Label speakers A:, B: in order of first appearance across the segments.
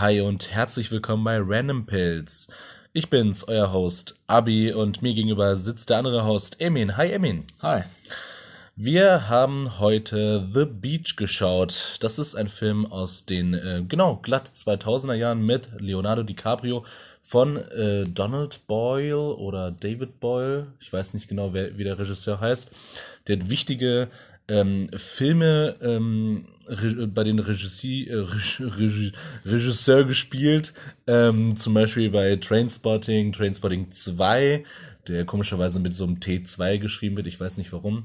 A: Hi und herzlich willkommen bei Random Pills. Ich bin's, euer Host Abi und mir gegenüber sitzt der andere Host Emin. Hi Emin.
B: Hi.
A: Wir haben heute The Beach geschaut. Das ist ein Film aus den, äh, genau, glatt 2000er Jahren mit Leonardo DiCaprio von äh, Donald Boyle oder David Boyle. Ich weiß nicht genau, wer, wie der Regisseur heißt. Der hat wichtige ähm, Filme ähm, bei den Regissi äh, Reg Regisseur gespielt, ähm, zum Beispiel bei Trainspotting, Trainspotting 2, der komischerweise mit so einem T2 geschrieben wird, ich weiß nicht warum.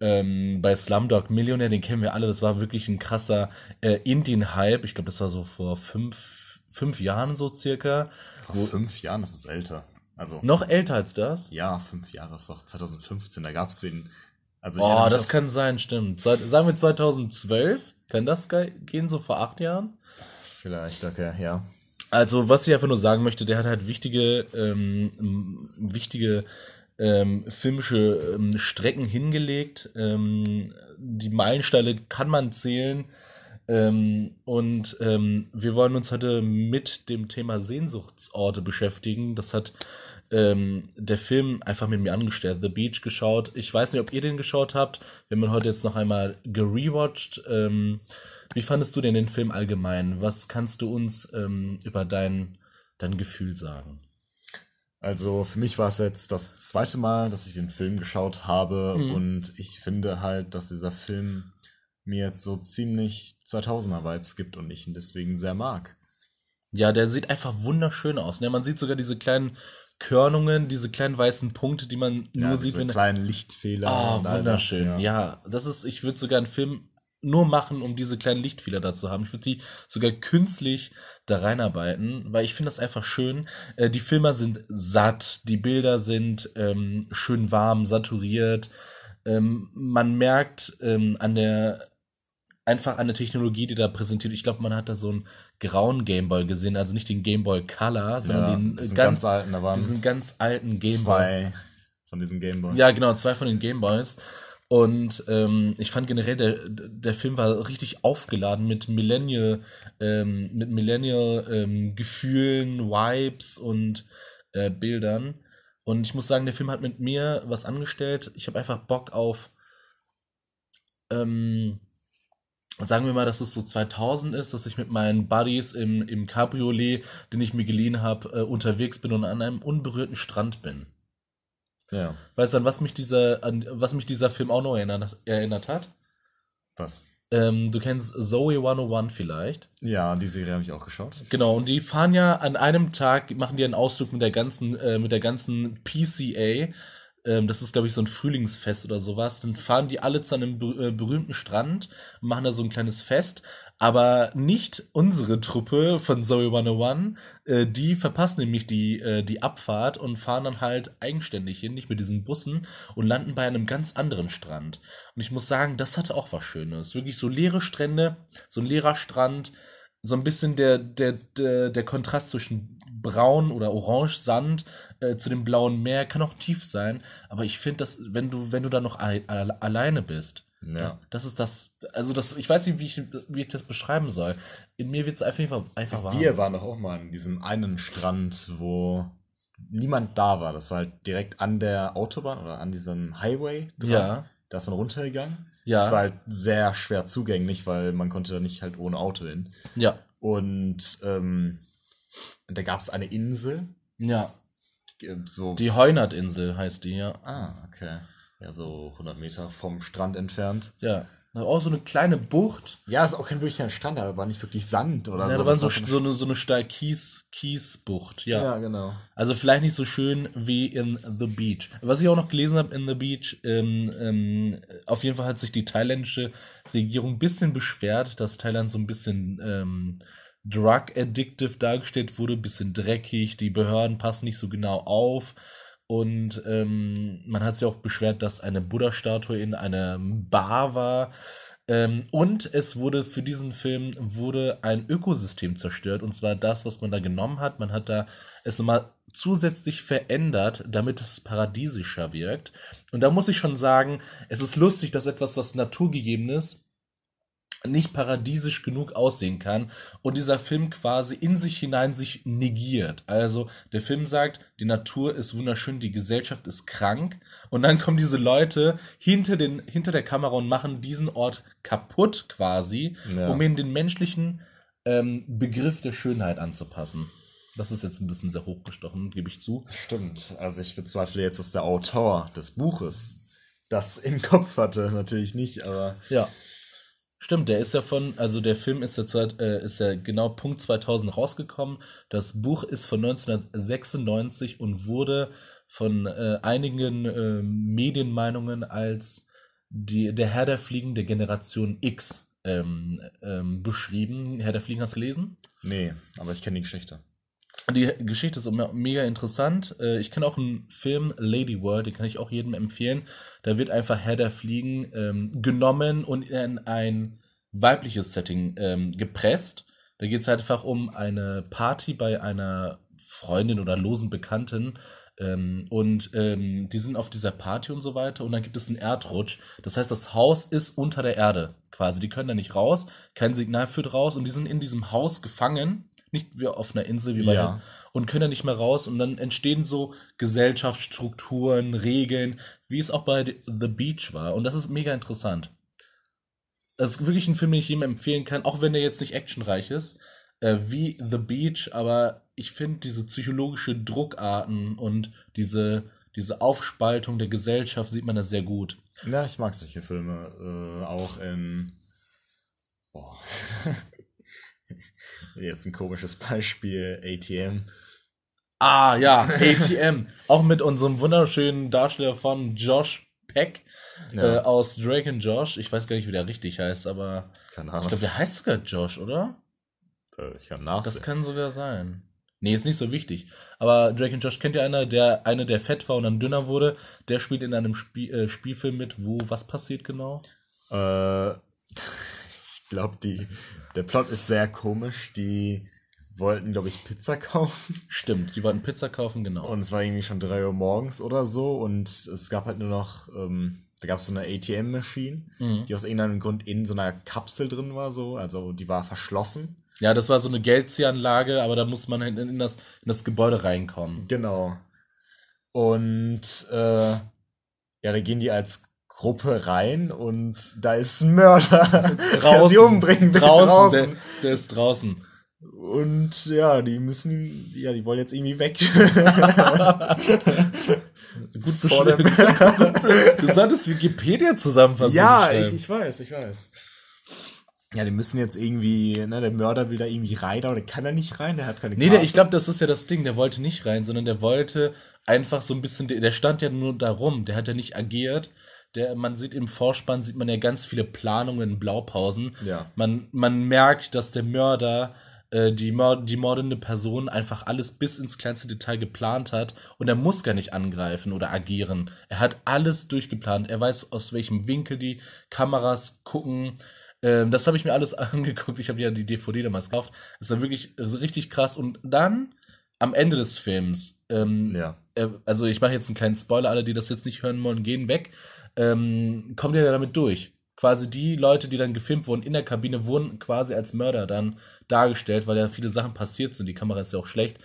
A: Ähm, bei Slumdog Millionaire, den kennen wir alle, das war wirklich ein krasser äh, Indien-Hype. Ich glaube, das war so vor fünf, fünf Jahren so circa.
B: Vor fünf Jahren, das ist älter. Also,
A: noch älter als das?
B: Ja, fünf Jahre ist doch 2015, da gab es den.
A: Also oh, das kann sein, stimmt. Sagen wir 2012? Kann das gehen, so vor acht Jahren?
B: Vielleicht, okay, ja.
A: Also, was ich einfach nur sagen möchte, der hat halt wichtige, ähm, wichtige ähm, filmische ähm, Strecken hingelegt. Ähm, die Meilensteine kann man zählen. Ähm, und ähm, wir wollen uns heute mit dem Thema Sehnsuchtsorte beschäftigen. Das hat ähm, der Film einfach mit mir angestellt, The Beach geschaut. Ich weiß nicht, ob ihr den geschaut habt. Wir haben ihn heute jetzt noch einmal gerewatcht. Ähm, wie fandest du denn den Film allgemein? Was kannst du uns ähm, über dein, dein Gefühl sagen?
B: Also für mich war es jetzt das zweite Mal, dass ich den Film geschaut habe mhm. und ich finde halt, dass dieser Film mir jetzt so ziemlich 2000er Vibes gibt und ich ihn deswegen sehr mag.
A: Ja, der sieht einfach wunderschön aus. Ne? Man sieht sogar diese kleinen Körnungen, diese kleinen weißen Punkte, die man
B: ja, nur sieht, wenn
A: kleinen Lichtfehler. Ah, wunderschön. Das, ja. ja. das ist, ich würde sogar einen Film nur machen, um diese kleinen Lichtfehler da zu haben. Ich würde die sogar künstlich da reinarbeiten, weil ich finde das einfach schön. Äh, die Filme sind satt, die Bilder sind ähm, schön warm, saturiert. Ähm, man merkt ähm, an der einfach der Technologie, die da präsentiert. Ich glaube, man hat da so einen grauen Gameboy gesehen, also nicht den Gameboy Color, sondern ja, den ganz, ganz, alten, da waren diesen ganz alten Gameboy.
B: Zwei von diesen Gameboys.
A: Ja, genau, zwei von den Gameboys. Und ähm, ich fand generell, der, der Film war richtig aufgeladen mit Millennial, ähm, mit Millennial ähm, Gefühlen, Vibes und äh, Bildern. Und ich muss sagen, der Film hat mit mir was angestellt. Ich habe einfach Bock auf ähm, sagen wir mal, dass es so 2000 ist, dass ich mit meinen Buddies im, im Cabriolet, den ich mir geliehen habe, äh, unterwegs bin und an einem unberührten Strand bin. Ja. Weißt du, an was mich dieser, an was mich dieser Film auch noch erinnert, erinnert hat?
B: Was?
A: Ähm, du kennst Zoe 101 vielleicht.
B: Ja, die Serie habe ich auch geschaut.
A: Genau, und die fahren ja an einem Tag, machen die einen Ausflug mit der ganzen, äh, mit der ganzen PCA ähm, das ist, glaube ich, so ein Frühlingsfest oder sowas, dann fahren die alle zu einem äh, berühmten Strand machen da so ein kleines Fest. Aber nicht unsere Truppe von Zoe 101, äh, die verpassen nämlich die, äh, die Abfahrt und fahren dann halt eigenständig hin, nicht mit diesen Bussen und landen bei einem ganz anderen Strand. Und ich muss sagen, das hatte auch was Schönes. Wirklich so leere Strände, so ein leerer Strand, so ein bisschen der, der, der, der Kontrast zwischen braun oder orange Sand äh, zu dem blauen Meer kann auch tief sein, aber ich finde, dass wenn du wenn du da noch alleine bist, ja. das ist das also das ich weiß nicht, wie ich, wie ich das beschreiben soll. In mir wird es einfach einfach
B: warm. Wir waren doch auch mal an diesem einen Strand, wo niemand da war. Das war halt direkt an der Autobahn oder an diesem Highway
A: dran. Ja.
B: Da ist man runtergegangen. Ja. Das war halt sehr schwer zugänglich, weil man konnte da nicht halt ohne Auto hin.
A: Ja.
B: Und ähm, da gab es eine Insel.
A: Ja. So. Die Heunert-Insel heißt die, ja.
B: Ah, okay. Ja, so 100 Meter vom Strand entfernt.
A: Ja. Auch so eine kleine Bucht.
B: Ja, ist auch kein wirklicher Strand, da war nicht wirklich Sand oder ja, so.
A: Da war so, so eine, so eine steil Kies, Kiesbucht, ja.
B: Ja, genau.
A: Also vielleicht nicht so schön wie in The Beach. Was ich auch noch gelesen habe in The Beach, ähm, ähm, auf jeden Fall hat sich die thailändische Regierung ein bisschen beschwert, dass Thailand so ein bisschen ähm, drug-addictive dargestellt wurde, bisschen dreckig, die Behörden passen nicht so genau auf. Und ähm, man hat sich auch beschwert, dass eine Buddha-Statue in einer Bar war. Ähm, und es wurde für diesen Film wurde ein Ökosystem zerstört. Und zwar das, was man da genommen hat. Man hat da es nochmal zusätzlich verändert, damit es paradiesischer wirkt. Und da muss ich schon sagen, es ist lustig, dass etwas, was naturgegeben ist, nicht paradiesisch genug aussehen kann und dieser Film quasi in sich hinein sich negiert. Also der Film sagt, die Natur ist wunderschön, die Gesellschaft ist krank und dann kommen diese Leute hinter, den, hinter der Kamera und machen diesen Ort kaputt quasi, ja. um ihn den menschlichen ähm, Begriff der Schönheit anzupassen. Das ist jetzt ein bisschen sehr hochgestochen, gebe ich zu.
B: Stimmt. Also ich bezweifle jetzt, dass der Autor des Buches das im Kopf hatte. Natürlich nicht, aber.
A: Ja. Stimmt, der ist ja von, also der Film ist ja, äh, ist ja genau Punkt 2000 rausgekommen. Das Buch ist von 1996 und wurde von äh, einigen äh, Medienmeinungen als die, der Herr der Fliegen der Generation X ähm, ähm, beschrieben. Herr der Fliegen hast du gelesen?
B: Nee, aber ich kenne die Geschichte.
A: Die Geschichte ist mega interessant. Äh, ich kenne auch einen Film, Lady World, den kann ich auch jedem empfehlen. Da wird einfach Herr der Fliegen ähm, genommen und in ein weibliches Setting ähm, gepresst. Da geht es halt einfach um eine Party bei einer Freundin oder losen Bekannten. Ähm, und ähm, die sind auf dieser Party und so weiter. Und dann gibt es einen Erdrutsch. Das heißt, das Haus ist unter der Erde quasi. Die können da nicht raus. Kein Signal führt raus. Und die sind in diesem Haus gefangen nicht wie auf einer Insel wie bei ja. und können da nicht mehr raus und dann entstehen so Gesellschaftsstrukturen, Regeln, wie es auch bei The Beach war und das ist mega interessant. Das ist wirklich ein Film, den ich jedem empfehlen kann, auch wenn der jetzt nicht actionreich ist, äh, wie The Beach, aber ich finde diese psychologische Druckarten und diese diese Aufspaltung der Gesellschaft sieht man da sehr gut.
B: Ja, ich mag solche Filme äh, auch in Boah. Jetzt ein komisches Beispiel, ATM.
A: Ah, ja, ATM. Auch mit unserem wunderschönen Darsteller von Josh Peck ja. äh, aus Drake and Josh. Ich weiß gar nicht, wie der richtig heißt, aber Keine Ahnung. ich glaube, der heißt sogar Josh, oder?
B: Äh, ich kann nachsehen.
A: Das kann sogar sein. Nee, ist nicht so wichtig. Aber Drake and Josh kennt ja einer, der eine, der fett war und dann dünner wurde. Der spielt in einem Spiel, äh, Spielfilm mit, wo was passiert genau?
B: Äh, glaube, die der Plot ist sehr komisch. Die wollten, glaube ich, Pizza kaufen.
A: Stimmt, die wollten Pizza kaufen, genau.
B: Und es war irgendwie schon 3 Uhr morgens oder so und es gab halt nur noch, ähm, da gab es so eine ATM-Maschine, mhm. die aus irgendeinem Grund in so einer Kapsel drin war, so, also die war verschlossen.
A: Ja, das war so eine Geldziehanlage, aber da muss man halt in das, in das Gebäude reinkommen.
B: Genau. Und äh, ja, da gehen die als Gruppe rein und da ist ein Mörder, draußen, der sie umbringen
A: draußen, draußen. Der, der, ist draußen.
B: Und ja, die müssen, ja, die wollen jetzt irgendwie weg.
A: gut beschrieben. du solltest Wikipedia zusammenfassen.
B: Ja, ich, ich weiß, ich weiß. Ja, die müssen jetzt irgendwie, ne, der Mörder will da irgendwie rein, aber der kann da nicht rein, der hat keine
A: Nee, der, ich glaube, das ist ja das Ding, der wollte nicht rein, sondern der wollte einfach so ein bisschen, der stand ja nur da rum, der hat ja nicht agiert, der, man sieht im Vorspann, sieht man ja ganz viele Planungen, Blaupausen.
B: Ja.
A: Man, man merkt, dass der Mörder, äh, die, Mord, die mordende Person einfach alles bis ins kleinste Detail geplant hat und er muss gar nicht angreifen oder agieren. Er hat alles durchgeplant. Er weiß, aus welchem Winkel die Kameras gucken. Ähm, das habe ich mir alles angeguckt. Ich habe ja die DVD damals gekauft. Das war wirklich richtig krass. Und dann am Ende des Films, ähm,
B: ja.
A: äh, also ich mache jetzt einen kleinen Spoiler, alle, die das jetzt nicht hören wollen, gehen weg ähm, kommt ihr damit durch. Quasi die Leute, die dann gefilmt wurden in der Kabine, wurden quasi als Mörder dann dargestellt, weil ja viele Sachen passiert sind. Die Kamera ist ja auch schlecht.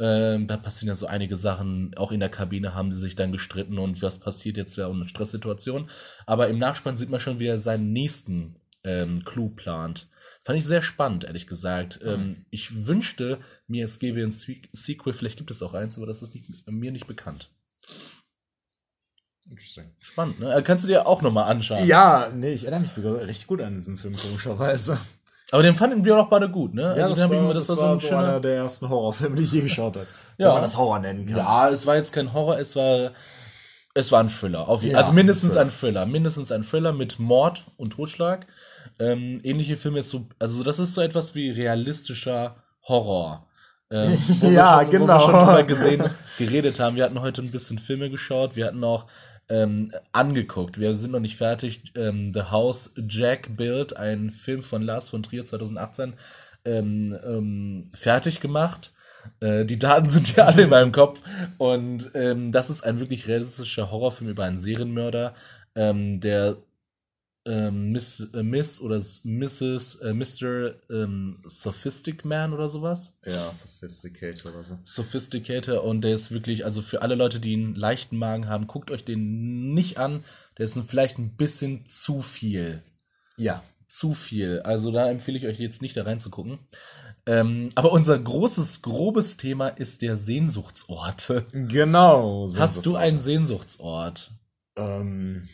A: Ähm, da passieren ja so einige Sachen. Auch in der Kabine haben sie sich dann gestritten und was passiert jetzt wäre eine Stresssituation. Aber im Nachspann sieht man schon, wie er seinen nächsten ähm, Clou plant. Fand ich sehr spannend, ehrlich gesagt. Mhm. Ähm, ich wünschte mir, es gäbe ein Sequel. Vielleicht gibt es auch eins, aber das ist nicht, mir nicht bekannt. Interesting. Spannend, ne? Äh, kannst du dir auch nochmal anschauen.
B: Ja, nee, ich erinnere mich sogar recht gut an diesen Film, komischerweise.
A: Aber den fanden wir auch beide gut, ne?
B: Ja, also das, war, das, das, war, so, so einer der ersten Horrorfilme, die ich je geschaut habe. ja. Wenn man das Horror nennen kann.
A: Ja, es war jetzt kein Horror, es war, es war ein Thriller. Auf, ja, also mindestens ein Thriller. Mindestens ein Thriller mit Mord und Totschlag. Ähm, ähnliche Filme ist so, also das ist so etwas wie realistischer Horror.
B: Ähm, ja,
A: schon,
B: genau.
A: Wo wir schon drüber gesehen, geredet haben. Wir hatten heute ein bisschen Filme geschaut. Wir hatten auch ähm, angeguckt. Wir sind noch nicht fertig. Ähm, The House Jack Build, ein Film von Lars von Trier 2018, ähm, ähm, fertig gemacht. Äh, die Daten sind ja alle in meinem Kopf. Und ähm, das ist ein wirklich realistischer Horrorfilm über einen Serienmörder, ähm, der ähm, Miss, äh, Miss oder Mrs. Äh, Mr. Ähm, Sophistic Man oder sowas.
B: Ja, Sophisticator oder so.
A: Sophisticator und der ist wirklich, also für alle Leute, die einen leichten Magen haben, guckt euch den nicht an. Der ist vielleicht ein bisschen zu viel.
B: Ja.
A: Zu viel. Also da empfehle ich euch jetzt nicht da reinzugucken. Ähm, aber unser großes, grobes Thema ist der Sehnsuchtsort.
B: Genau.
A: Hast du einen Sehnsuchtsort?
B: Ähm,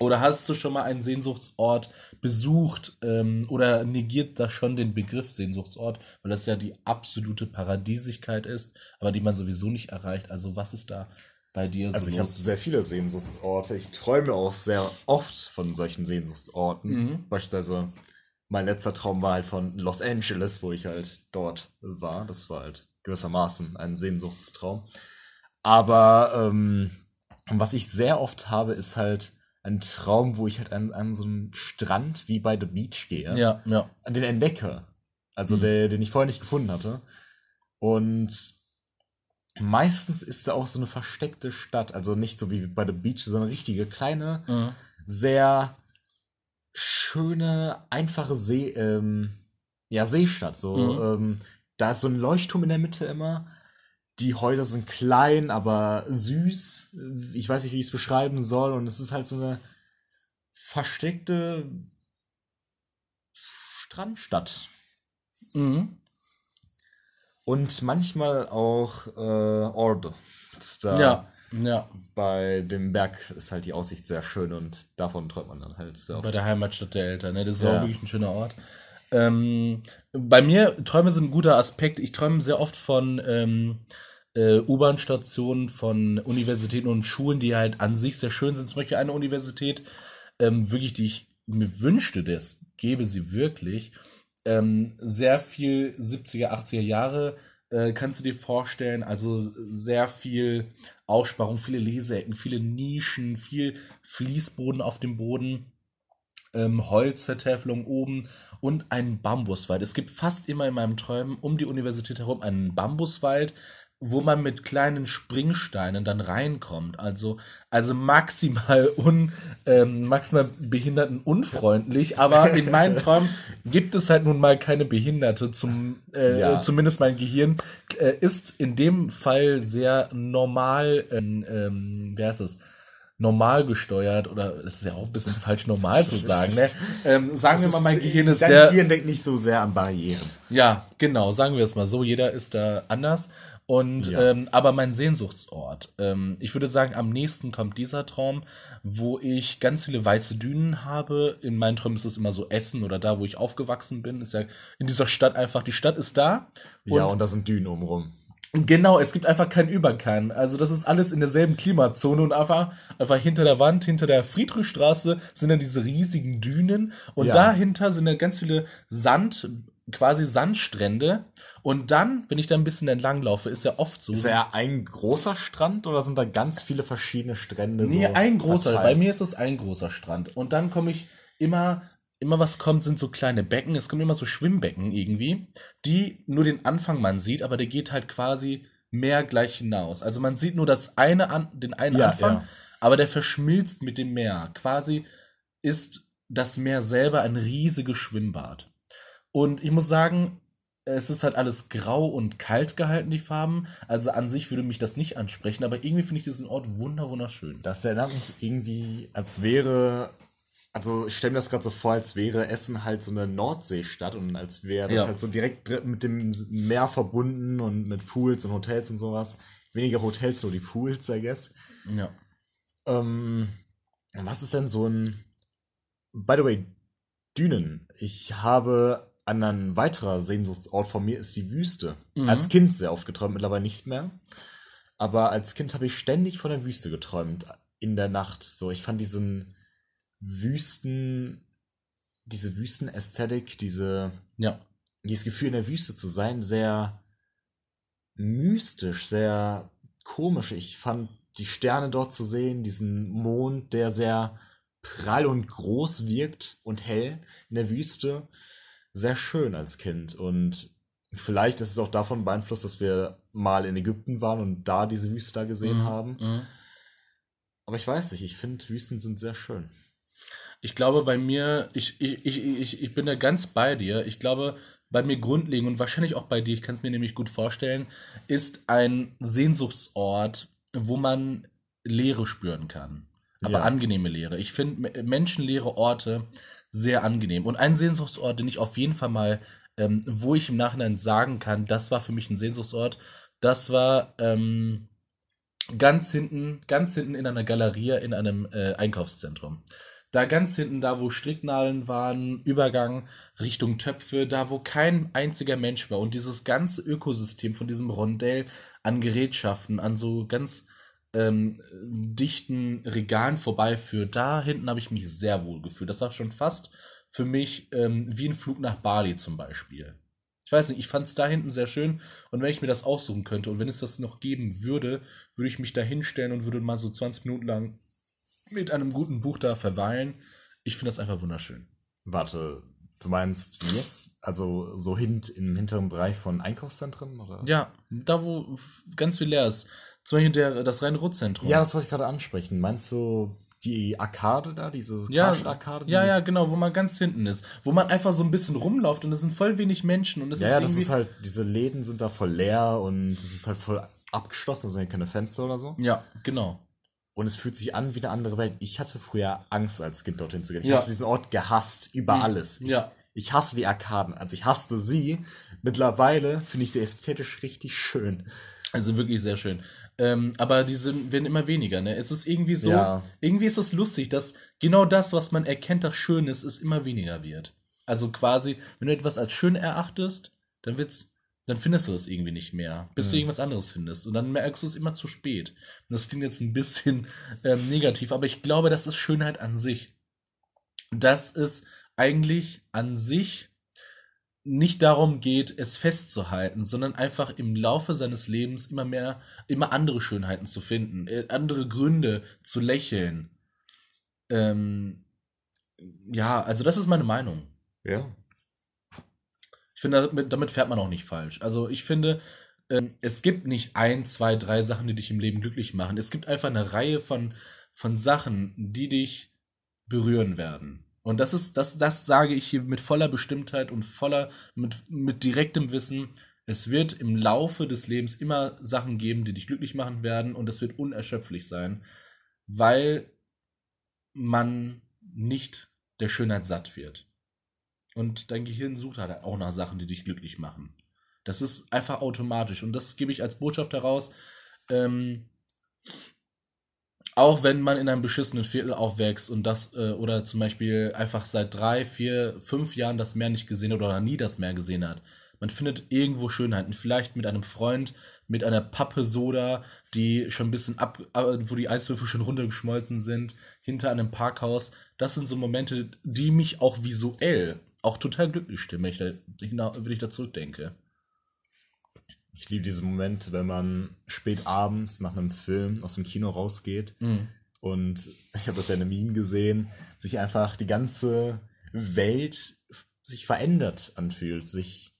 A: Oder hast du schon mal einen Sehnsuchtsort besucht ähm, oder negiert das schon den Begriff Sehnsuchtsort, weil das ja die absolute Paradiesigkeit ist, aber die man sowieso nicht erreicht. Also was ist da bei dir so
B: also ich habe sehr viele Sehnsuchtsorte. Ich träume auch sehr oft von solchen Sehnsuchtsorten.
A: Mhm.
B: Beispielsweise mein letzter Traum war halt von Los Angeles, wo ich halt dort war. Das war halt gewissermaßen ein Sehnsuchtstraum. Aber ähm, was ich sehr oft habe, ist halt ein Traum, wo ich halt an, an so einen Strand wie bei The Beach gehe.
A: Ja, ja.
B: An den entdecke. Also
A: Mhm.
B: der, den ich vorher nicht gefunden hatte. Und meistens ist da auch so eine versteckte Stadt. Also nicht so wie bei The Beach, sondern eine richtige kleine,
A: Mhm.
B: sehr schöne, einfache See, ähm, ja, Seestadt. So,
A: Mhm.
B: ähm, da ist so ein Leuchtturm in der Mitte immer. Die Häuser sind klein, aber süß. Ich weiß nicht, wie ich es beschreiben soll. Und es ist halt so eine versteckte Strandstadt.
A: Mhm.
B: Und manchmal auch äh, Orde. Da
A: Ja, ja.
B: Bei dem Berg ist halt die Aussicht sehr schön und davon träumt man dann halt sehr oft.
A: Bei der Heimatstadt der Eltern, ne? Das ist
B: Ja.
A: auch wirklich ein schöner Ort. Ähm, bei mir, Träume sind ein guter Aspekt. Ich träume sehr oft von ähm, äh, U-Bahn-Stationen, von Universitäten und Schulen, die halt an sich sehr schön sind. Zum Beispiel eine Universität, ähm, wirklich, die ich mir wünschte, das gäbe sie wirklich. Ähm, sehr viel 70er, 80er Jahre äh, kannst du dir vorstellen. Also sehr viel Aussparung, viele Leseecken, viele Nischen, viel Fließboden auf dem Boden ähm, Holzvertäfelung oben und einen Bambuswald. Es gibt fast immer in meinem Träumen um die Universität herum einen Bambuswald, wo man mit kleinen Springsteinen dann reinkommt. Also, also maximal un, ähm, maximal behinderten unfreundlich, aber in meinen Träumen gibt es halt nun mal keine Behinderte. Zum, äh,
B: Ja.
A: Zumindest mein Gehirn äh, ist in dem Fall sehr normal, ähm, ähm, wie heißt es? normal gesteuert oder es ist ja auch ein bisschen falsch normal zu sagen, ne? Ähm, sagen wir mal, mein Gehirn ist
B: Dein
A: sehr,
B: Gehirn denkt nicht so sehr an Barrieren.
A: ja, genau, sagen wir es mal so, jeder ist da anders. Und
B: Ja.
A: ähm, aber mein Sehnsuchtsort. Ähm, ich würde sagen, am nächsten kommt dieser Traum, wo ich ganz viele weiße Dünen habe. In meinen Träumen ist es immer so Essen oder da, wo ich aufgewachsen bin. Ist ja in dieser Stadt einfach, die Stadt ist da.
B: ja, und da sind Dünen umrum.
A: Genau, es gibt einfach keinen Überkern. Also das ist alles in derselben Klimazone und einfach, einfach hinter der Wand, hinter der Friedrichstraße sind dann diese riesigen Dünen und
B: Ja.
A: dahinter sind dann ganz viele Sand, quasi Sandstrände. Und dann, wenn ich da ein bisschen entlang laufe, ist ja oft so.
B: Ist ja ein großer Strand oder sind da ganz viele verschiedene Strände?
A: Nee,
B: so
A: ein großer.
B: verteilt?
A: Bei mir ist es ein großer Strand. Und dann komme ich immer, immer was kommt, sind so kleine Becken. Es kommen immer so Schwimmbecken irgendwie, die nur den Anfang man sieht, aber der geht halt quasi mehr gleich hinaus. Also man sieht nur das eine an, den einen
B: Ja,
A: Anfang,
B: ja.
A: aber der verschmilzt mit dem Meer. Quasi ist das Meer selber ein riesiges Schwimmbad. Und ich muss sagen, es ist halt alles grau und kalt gehalten, die Farben. Also an sich würde mich das nicht ansprechen, aber irgendwie finde ich diesen Ort wunder wunderschön.
B: Das erinnert mich irgendwie, als wäre. Also ich stelle mir das gerade so vor, als wäre Essen halt so eine Nordseestadt und als wäre das
A: Ja.
B: halt so direkt mit dem Meer verbunden und mit Pools und Hotels und sowas. Weniger Hotels, nur die Pools, I guess.
A: Ja.
B: Ähm, was ist denn so ein. By the way, Dünen. Ich habe an ein weiterer Sehnsuchtsort von mir ist die Wüste.
A: Mhm.
B: Als Kind sehr oft geträumt, mittlerweile nicht mehr. Aber als Kind habe ich ständig von der Wüste geträumt. In der Nacht. So, ich fand diesen Wüsten, diese Wüstenästhetik, diese,
A: Ja.
B: dieses Gefühl in der Wüste zu sein, sehr mystisch, sehr komisch. Ich fand die Sterne dort zu sehen, diesen Mond, der sehr prall und groß wirkt und hell in der Wüste, sehr schön als Kind. Und vielleicht ist es auch davon beeinflusst, dass wir mal in Ägypten waren und da diese Wüste da gesehen
A: Mhm.
B: haben.
A: Mhm.
B: Aber ich weiß nicht, ich finde Wüsten sind sehr schön.
A: Ich glaube, bei mir, ich, ich, ich, ich, ich bin da ganz bei dir. Ich glaube, bei mir grundlegend und wahrscheinlich auch bei dir, ich kann es mir nämlich gut vorstellen, ist ein Sehnsuchtsort, wo man Leere spüren kann. Aber ja. angenehme Leere. Ich finde menschenleere Orte sehr angenehm. Und ein Sehnsuchtsort, den ich auf jeden Fall mal, ähm, wo ich im Nachhinein sagen kann, das war für mich ein Sehnsuchtsort, das war ähm, ganz hinten, ganz hinten in einer Galerie in einem äh, Einkaufszentrum. Da ganz hinten, da wo Stricknadeln waren, Übergang Richtung Töpfe, da wo kein einziger Mensch war und dieses ganze Ökosystem von diesem Rondell an Gerätschaften, an so ganz ähm, dichten Regalen vorbeiführt, da hinten habe ich mich sehr wohl gefühlt. Das war schon fast für mich ähm, wie ein Flug nach Bali zum Beispiel. Ich weiß nicht, ich fand es da hinten sehr schön und wenn ich mir das aussuchen könnte und wenn es das noch geben würde, würde ich mich da hinstellen und würde mal so 20 Minuten lang mit einem guten Buch da verweilen. Ich finde das einfach wunderschön.
B: Warte, du meinst jetzt? Also so hint im hinteren Bereich von Einkaufszentren? Oder?
A: Ja, da wo ganz viel leer ist. Zum Beispiel der, das Rhein-Ruhr-Zentrum.
B: Ja, das wollte ich gerade ansprechen. Meinst du die Arkade da, diese
A: ja, Arkade? Ja, ja, genau, wo man ganz hinten ist. Wo man einfach so ein bisschen rumläuft und es sind voll wenig Menschen. Und es
B: ja, ist ja, das ist halt, diese Läden sind da voll leer und es ist halt voll abgeschlossen, da sind ja keine Fenster oder so.
A: Ja, genau.
B: Und es fühlt sich an wie eine andere Welt. Ich hatte früher Angst, als Kind dorthin zu gehen. Ich ja. habe diesen Ort gehasst, über mhm. alles. Ich,
A: ja.
B: ich hasse die Arkaden. Also ich hasste sie. Mittlerweile finde ich sie ästhetisch richtig schön.
A: Also wirklich sehr schön. Ähm, aber die sind, werden immer weniger, ne? Es ist irgendwie so, ja. irgendwie ist es lustig, dass genau das, was man erkennt, das schön ist, es immer weniger wird. Also quasi, wenn du etwas als schön erachtest, dann wird's, dann findest du es irgendwie nicht mehr, bis mhm. du irgendwas anderes findest. Und dann merkst du es immer zu spät. Und das klingt jetzt ein bisschen ähm, negativ, aber ich glaube, das ist Schönheit an sich. Das ist eigentlich an sich nicht darum geht, es festzuhalten, sondern einfach im Laufe seines Lebens immer mehr, immer andere Schönheiten zu finden, äh, andere Gründe zu lächeln. Ähm, ja, also das ist meine Meinung.
B: Ja.
A: Ich finde, damit, damit fährt man auch nicht falsch. Also ich finde, ähm, es gibt nicht ein, zwei, drei Sachen, die dich im Leben glücklich machen. Es gibt einfach eine Reihe von, von Sachen, die dich berühren werden. Und das ist, das, das sage ich hier mit voller Bestimmtheit und voller, mit, mit direktem Wissen. Es wird im Laufe des Lebens immer Sachen geben, die dich glücklich machen werden und es wird unerschöpflich sein, weil man nicht der Schönheit satt wird. Und dein Gehirn sucht halt auch nach Sachen, die dich glücklich machen. Das ist einfach automatisch und das gebe ich als Botschaft heraus. Ähm, auch wenn man in einem beschissenen Viertel aufwächst und das, äh, oder zum Beispiel einfach seit drei, vier, fünf Jahren das Meer nicht gesehen hat oder nie das Meer gesehen hat. Man findet irgendwo Schönheiten. Vielleicht mit einem Freund, mit einer Pappe Soda, die schon ein bisschen ab, wo die Eiswürfel schon runtergeschmolzen sind, hinter einem Parkhaus. Das sind so Momente, die mich auch visuell auch total glücklich stimmen, wenn ich da, wenn ich da zurückdenke.
B: Ich liebe diese Momente, wenn man spät abends nach einem Film aus dem Kino rausgeht mhm. und ich habe das ja in einem Meme gesehen, sich einfach die ganze Welt sich verändert anfühlt, sich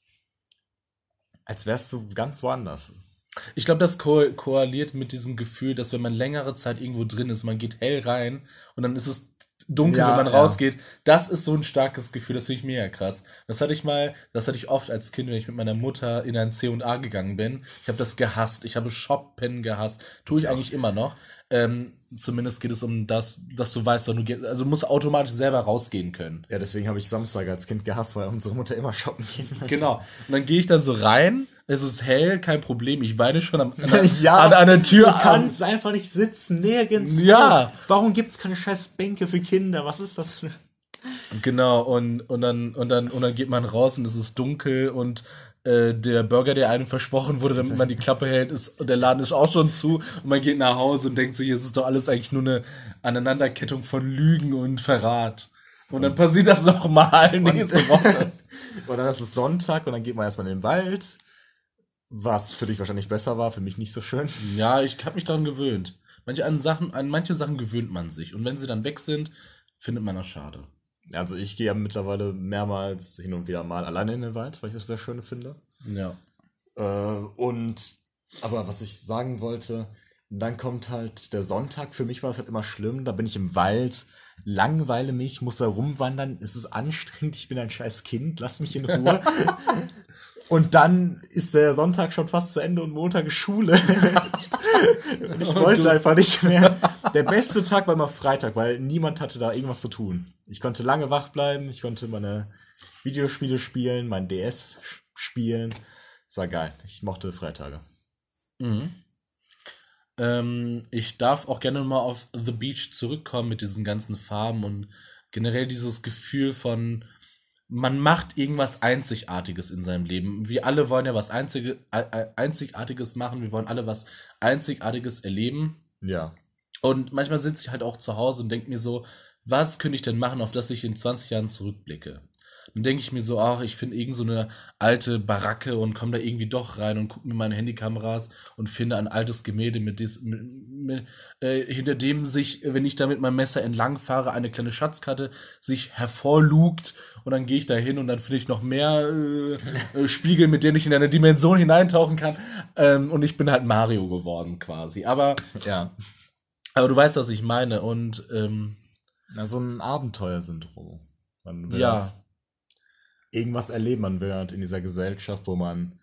B: als wärst du ganz woanders.
A: Ich glaube, das ko koaliert mit diesem Gefühl, dass wenn man längere Zeit irgendwo drin ist, man geht hell rein und dann ist es dunkel, ja, wenn man ja. rausgeht. Das ist so ein starkes Gefühl, das finde ich mega krass. Das hatte ich mal, das hatte ich oft als Kind, wenn ich mit meiner Mutter in ein C&A gegangen bin. Ich habe das gehasst. Ich habe Shoppen gehasst. Tue ich, ich eigentlich immer noch. Ähm, zumindest geht es um das, dass du weißt, wann du also du musst automatisch selber rausgehen können.
B: Ja, deswegen habe ich Samstag als Kind gehasst, weil unsere Mutter immer shoppen gehen
A: wollte. Genau. Und dann gehe ich da so rein, es ist hell, kein Problem, ich weine schon am, an, ja, an, an der Tür.
B: Du kannst an. einfach nicht sitzen, nirgends.
A: Ja.
B: Warum gibt es keine scheiß Bänke für Kinder? Was ist das für
A: Genau, und, und, dann, und, dann, und dann geht man raus und es ist dunkel und äh, der Burger, der einem versprochen wurde, damit man die Klappe hält, ist, und der Laden ist auch schon zu und man geht nach Hause und denkt sich, es ist doch alles eigentlich nur eine Aneinanderkettung von Lügen und Verrat. Und dann passiert das nochmal nächste Woche.
B: und dann ist es Sonntag und dann geht man erstmal in den Wald. Was für dich wahrscheinlich besser war, für mich nicht so schön.
A: Ja, ich habe mich daran gewöhnt. Manche an Sachen, an manche Sachen gewöhnt man sich. Und wenn sie dann weg sind, findet man das schade.
B: Also ich gehe ja mittlerweile mehrmals hin und wieder mal alleine in den Wald, weil ich das sehr schön finde.
A: Ja.
B: Äh, und aber was ich sagen wollte, dann kommt halt der Sonntag. Für mich war es halt immer schlimm. Da bin ich im Wald, langweile mich, muss da rumwandern. Es ist anstrengend. Ich bin ein scheiß Kind. Lass mich in Ruhe. und dann ist der Sonntag schon fast zu Ende und Montag ist Schule. und ich wollte einfach nicht mehr. Der beste Tag war immer Freitag, weil niemand hatte da irgendwas zu tun. Ich konnte lange wach bleiben. Ich konnte meine Videospiele spielen, mein DS spielen. Es war geil. Ich mochte Freitage.
A: Mhm. Ähm, ich darf auch gerne mal auf The Beach zurückkommen mit diesen ganzen Farben und generell dieses Gefühl von, man macht irgendwas Einzigartiges in seinem Leben. Wir alle wollen ja was Einzige, Einzigartiges machen, wir wollen alle was Einzigartiges erleben.
B: Ja.
A: Und manchmal sitze ich halt auch zu Hause und denke mir so, was könnte ich denn machen, auf das ich in 20 Jahren zurückblicke? Dann denke ich mir so, ach, ich finde irgend so eine alte Baracke und komme da irgendwie doch rein und gucke mir meine Handykameras und finde ein altes Gemälde, mit, dies, mit, mit äh, hinter dem sich, wenn ich da mit meinem Messer entlang fahre, eine kleine Schatzkarte sich hervorlugt und dann gehe ich da hin und dann finde ich noch mehr äh, äh, Spiegel, mit denen ich in eine Dimension hineintauchen kann ähm, und ich bin halt Mario geworden quasi. Aber ja, aber du weißt, was ich meine und ähm,
B: Na, so ein Abenteuersyndrom. Man will
A: Ja.
B: halt irgendwas erleben. Man will halt in dieser Gesellschaft, wo man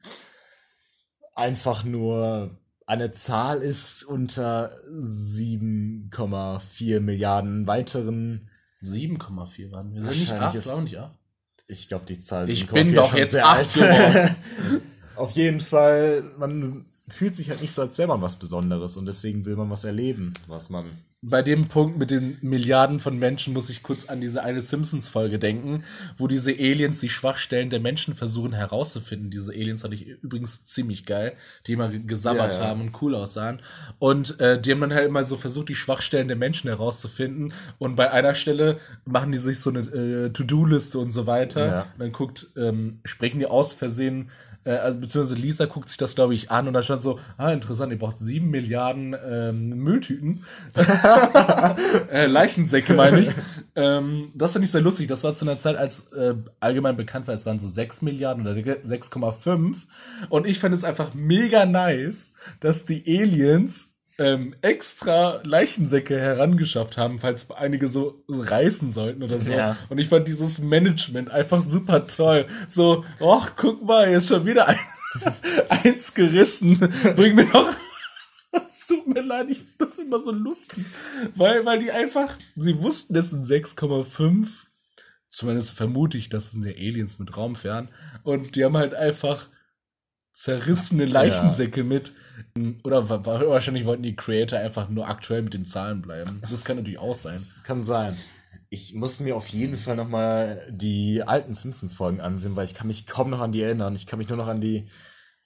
B: einfach nur eine Zahl ist unter 7,4 Milliarden weiteren.
A: 7,4 waren wir. Sind nicht
B: Wahrscheinlich
A: 8,
B: ist-
A: waren nicht 8?
B: Ich glaube, die Zahl
A: Ich
B: 7,4
A: bin
B: ist
A: doch jetzt
B: sehr
A: acht
B: alt.
A: geworden.
B: Auf jeden Fall, man fühlt sich halt nicht so, als wäre man was Besonderes und deswegen will man was erleben, was man.
A: bei dem Punkt mit den Milliarden von Menschen muss ich kurz an diese eine Simpsons-Folge denken, wo diese Aliens die Schwachstellen der Menschen versuchen herauszufinden. Diese Aliens fand ich übrigens ziemlich geil, die immer gesabbert
B: Ja, ja.
A: haben und cool aussahen. Und äh, die haben dann halt immer so versucht, die Schwachstellen der Menschen herauszufinden. Und bei einer Stelle machen die sich so eine äh, To-Do-Liste und so weiter.
B: Ja.
A: Und dann guckt, ähm, sprechen die aus Versehen, äh, also beziehungsweise Lisa guckt sich das, glaube ich, an und da stand so, ah, interessant, ihr braucht sieben Milliarden ähm, Mülltüten. äh, Leichensäcke, meine ich. ähm, das fand ich sehr lustig. Das war zu einer Zeit, als äh, allgemein bekannt war, es waren so 6 Milliarden oder 6,5. Und ich fand es einfach mega nice, dass die Aliens ähm, extra Leichensäcke herangeschafft haben, falls einige so reißen sollten oder so.
B: Ja.
A: Und ich fand dieses Management einfach super toll. So, ach, guck mal, hier ist schon wieder ein, eins gerissen. Bring mir noch. Es tut mir leid, ich finde das immer so lustig. Weil, weil die einfach, sie wussten, es sind 6,5. Zumindest vermute ich, das sind ja Aliens mit Raumfern. Und die haben halt einfach zerrissene Leichensäcke mit. Oder wa- wa- wahrscheinlich wollten die Creator einfach nur aktuell mit den Zahlen bleiben. Das kann natürlich auch sein.
B: Das kann sein. Ich muss mir auf jeden Fall nochmal die alten Simpsons-Folgen ansehen, weil ich kann mich kaum noch an die erinnern. Ich kann mich nur noch an die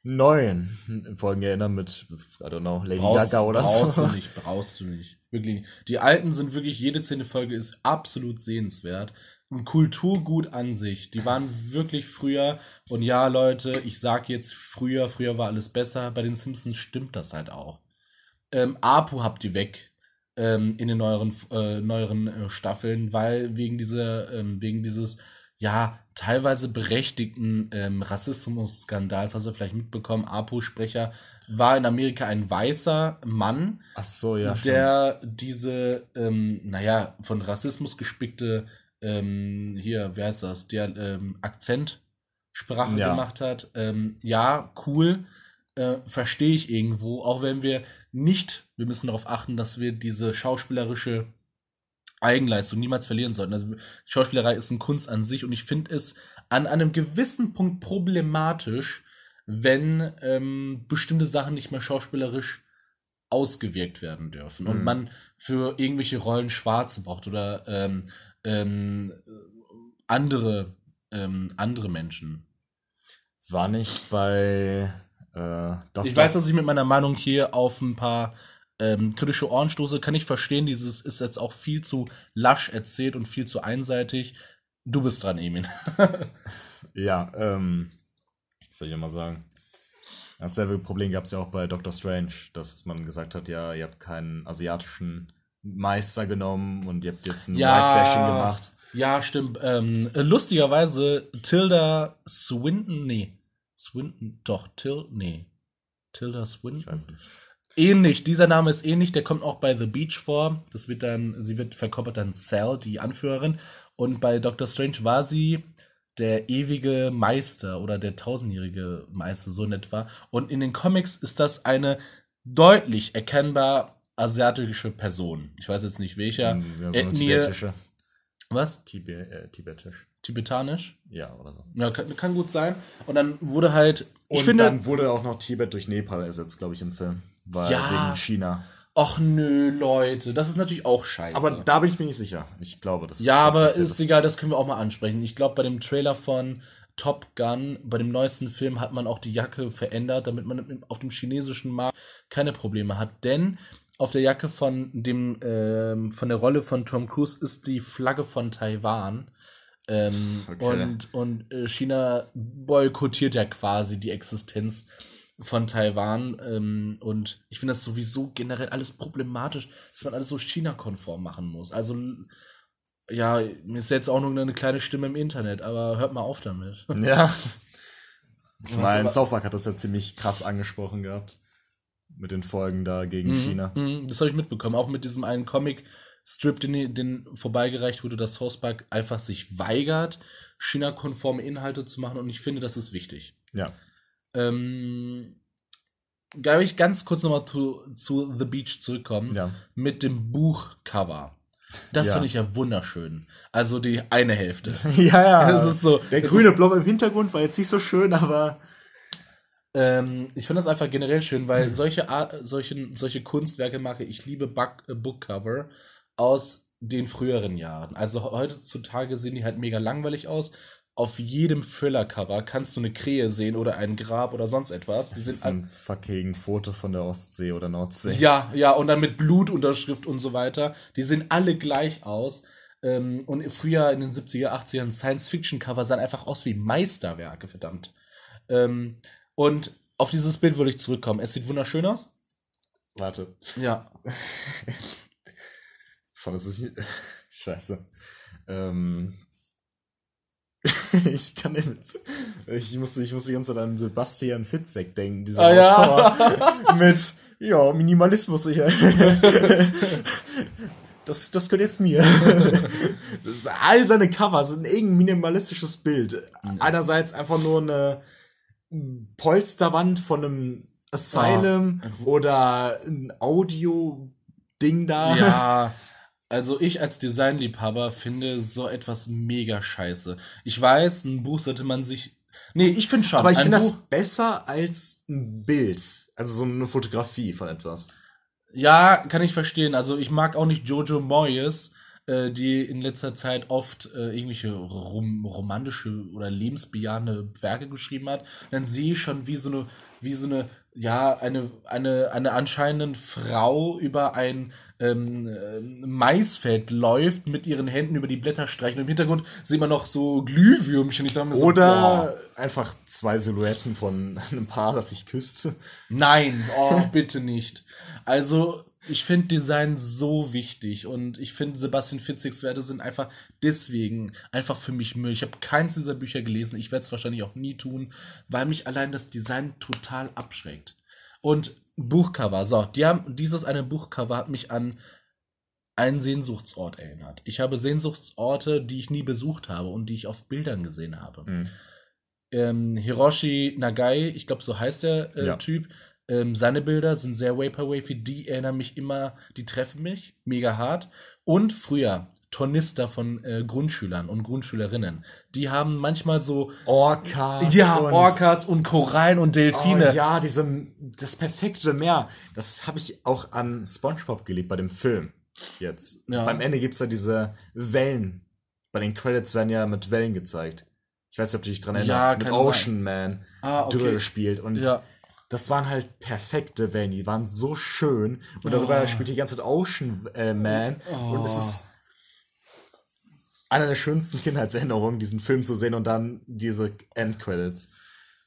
B: neuen Folgen erinnern mit, I don't know, Lady
A: Brauchst,
B: Gaga oder
A: brauchst
B: so.
A: du nicht, brauchst du nicht. Wirklich. Die alten sind wirklich, jede zehnte Folge ist absolut sehenswert. Ein Kulturgut an sich. Die waren wirklich früher. Und ja, Leute, ich sag jetzt früher, früher war alles besser. Bei den Simpsons stimmt das halt auch. Ähm, Apu habt ihr weg ähm, in den neueren, äh, neueren äh, Staffeln, weil wegen dieser, ähm, wegen dieses, ja, teilweise berechtigten ähm, Rassismus-Skandals, hast du vielleicht mitbekommen, Apu-Sprecher war in Amerika ein weißer Mann,
B: so, ja, stimmt.
A: der diese, ähm, naja, von Rassismus gespickte, ähm, hier, wer heißt das, der ähm, Akzentsprache
B: Ja.
A: gemacht hat. Ähm, ja, cool, äh, verstehe ich irgendwo, auch wenn wir nicht, wir müssen darauf achten, dass wir diese schauspielerische Eigenleistung niemals verlieren sollten. Also Schauspielerei ist eine Kunst an sich und ich finde es an einem gewissen Punkt problematisch, wenn ähm, bestimmte Sachen nicht mehr schauspielerisch ausgewirkt werden dürfen und
B: Mhm.
A: man für irgendwelche Rollen Schwarze braucht oder ähm, ähm, andere ähm, andere Menschen.
B: War nicht bei äh, Dr.
A: Ich weiß, dass ich mit meiner Meinung hier auf ein paar ähm, kritische Ohren stoße. Kann ich verstehen, dieses ist jetzt auch viel zu lasch erzählt und viel zu einseitig. Du bist dran, Emin.
B: Ja, ähm, was soll ich mal sagen? Dasselbe Problem gab es ja auch bei Doctor Strange, dass man gesagt hat, ja, ihr habt keinen asiatischen Meister genommen und ihr habt jetzt ein
A: Ja.
B: Whitewashing gemacht.
A: Ja, stimmt. Ähm, äh, lustigerweise, Tilda Swinton, nee. Swinton, doch, Til, nee. Tilda
B: Ich
A: Swinton.
B: weiß nicht.
A: Ähnlich, dieser Name ist ähnlich, der kommt auch bei The Beach vor. Das wird dann, sie wird verkörpert dann Sal, die Anführerin. Und bei Doctor Strange war sie der ewige Meister oder der tausendjährige Meister, so in etwa. Und in den Comics ist das eine deutlich erkennbar asiatische Person. Ich weiß jetzt nicht welcher.
B: Hm, Ja, so eine
A: Ethnie.
B: tibetische.
A: Was?
B: Tibe äh, tibetisch.
A: Tibetanisch?
B: Ja, oder so.
A: Ja, kann, kann gut sein. Und dann wurde halt.
B: Und
A: ich finde.
B: dann wurde auch noch Tibet durch Nepal ersetzt, glaube ich, im Film. Weil
A: Ja.
B: wegen China.
A: Ach nö, Leute, das ist natürlich auch scheiße.
B: Aber da bin ich mir nicht sicher. Ich glaube, das
A: ja,
B: das
A: aber
B: passiert
A: ist egal, das können wir auch mal ansprechen. Ich glaube, bei dem Trailer von Top Gun, bei dem neuesten Film, hat man auch die Jacke verändert, damit man auf dem chinesischen Markt keine Probleme hat. Denn auf der Jacke von dem, ähm, von der Rolle von Tom Cruise ist die Flagge von Taiwan. Ähm,
B: Okay.
A: Und, und äh, China boykottiert ja quasi die Existenz von Taiwan. Ähm, und ich finde das sowieso generell alles problematisch, dass man alles so China-konform machen muss. Also, ja, mir ist jetzt auch nur eine kleine Stimme im Internet, aber hört mal auf damit.
B: Ja. Ich meine, South Park hat das ja ziemlich krass angesprochen gehabt. Mit den Folgen da gegen China.
A: Mhm, das habe ich mitbekommen. Auch mit diesem einen Comic-Strip, den, den vorbeigereicht wurde, dass South Park einfach sich weigert, China-konforme Inhalte zu machen. Und ich finde, das ist wichtig.
B: Ja.
A: Ähm, Darf ich ganz kurz nochmal zu, zu The Beach zurückkommen?
B: Ja.
A: Mit dem Buchcover. Das
B: Ja.
A: finde ich ja wunderschön. Also die eine Hälfte.
B: Ja, ja.
A: Es ist so.
B: Der grüne Blob im Hintergrund war jetzt nicht so schön, aber.
A: Ähm, ich finde das einfach generell schön, weil solche, Art, solche, solche Kunstwerke mache ich liebe Bug, äh, Bookcover aus den früheren Jahren. Also heutzutage sehen die halt mega langweilig aus. Auf jedem Thriller-Cover kannst du eine Krähe sehen oder ein Grab oder sonst etwas. Die
B: Das
A: sind
B: ist ein fucking Foto von der Ostsee oder Nordsee.
A: Ja, ja, und dann mit Blutunterschrift und so weiter. Die sehen alle gleich aus. Ähm, und früher in den 70er, 80ern Science-Fiction-Cover sahen einfach aus wie Meisterwerke, verdammt. Ähm, und auf dieses Bild würde ich zurückkommen. Es sieht wunderschön aus.
B: Warte.
A: Ja.
B: Scheiße. Ähm. ich kann den Witz. Ich musste, ich musste die ganze Zeit an Sebastian Fitzek denken, dieser
A: Ah, ja.
B: Autor mit ja, Minimalismus. Ich, das, das gehört jetzt mir. All seine Cover sind irgendein minimalistisches Bild. Einerseits einfach nur eine Polsterwand von einem Asylum oder ein Audio-Ding da.
A: Ja. Also ich als Designliebhaber finde so etwas mega scheiße. Ich weiß, ein Buch sollte man sich. Nee, ich finde schon.
B: Aber ich finde das besser als ein Bild. Also so eine Fotografie von etwas.
A: Ja, kann ich verstehen. Also ich mag auch nicht Jojo Moyes, äh, die in letzter Zeit oft äh, irgendwelche rom romantische oder lebensbejahende Werke geschrieben hat. Dann sehe ich schon wie so eine, wie so eine, ja, eine, eine, eine anscheinend Frau über ein ähm, ähm, Maisfeld läuft, mit ihren Händen über die Blätter streichen. Und im Hintergrund sieht man noch so Glühwürmchen. Ich dachte so,
B: Oder
A: boah,
B: einfach zwei Silhouetten von einem Paar, das sich küsst.
A: Nein, oh, bitte nicht. Also, ich finde Design so wichtig und ich finde Sebastian Fitzigs Werte sind einfach deswegen einfach für mich Müll. Ich habe keins dieser Bücher gelesen, ich werde es wahrscheinlich auch nie tun, weil mich allein das Design total abschreckt. Und Buchcover, so, die haben, dieses eine Buchcover hat mich an einen Sehnsuchtsort erinnert. Ich habe Sehnsuchtsorte, die ich nie besucht habe und die ich auf Bildern gesehen habe
B: Hm.
A: ähm, Hiroshi Nagai, ich glaube, so heißt der äh,
B: Ja.
A: Typ. Ähm, seine Bilder sind sehr Vaporwave, die erinnern mich immer, die treffen mich mega hart. Und früher Tornister von äh, Grundschülern und Grundschülerinnen. Die haben manchmal so,
B: Orcas.
A: ja,
B: und-
A: Orcas und Korallen und Delfine.
B: Oh, ja, diese, das perfekte Meer. Das habe ich auch an SpongeBob geliebt bei dem Film. Jetzt.
A: Ja.
B: Beim Ende gibt es da diese Wellen. Bei den Credits werden ja mit Wellen gezeigt. Ich weiß nicht, ob du dich dran
A: Ja,
B: erinnerst. mit
A: kann
B: Ocean Man
A: Ah, okay.
B: drüber gespielt. Und
A: Ja.
B: Das waren halt perfekte Wellen. Die waren so schön. Und darüber
A: Oh.
B: spielt die ganze Zeit Ocean äh, Man. Und es
A: Oh.
B: ist einer der schönsten Kindheitserinnerungen, diesen Film zu sehen und dann diese Endcredits.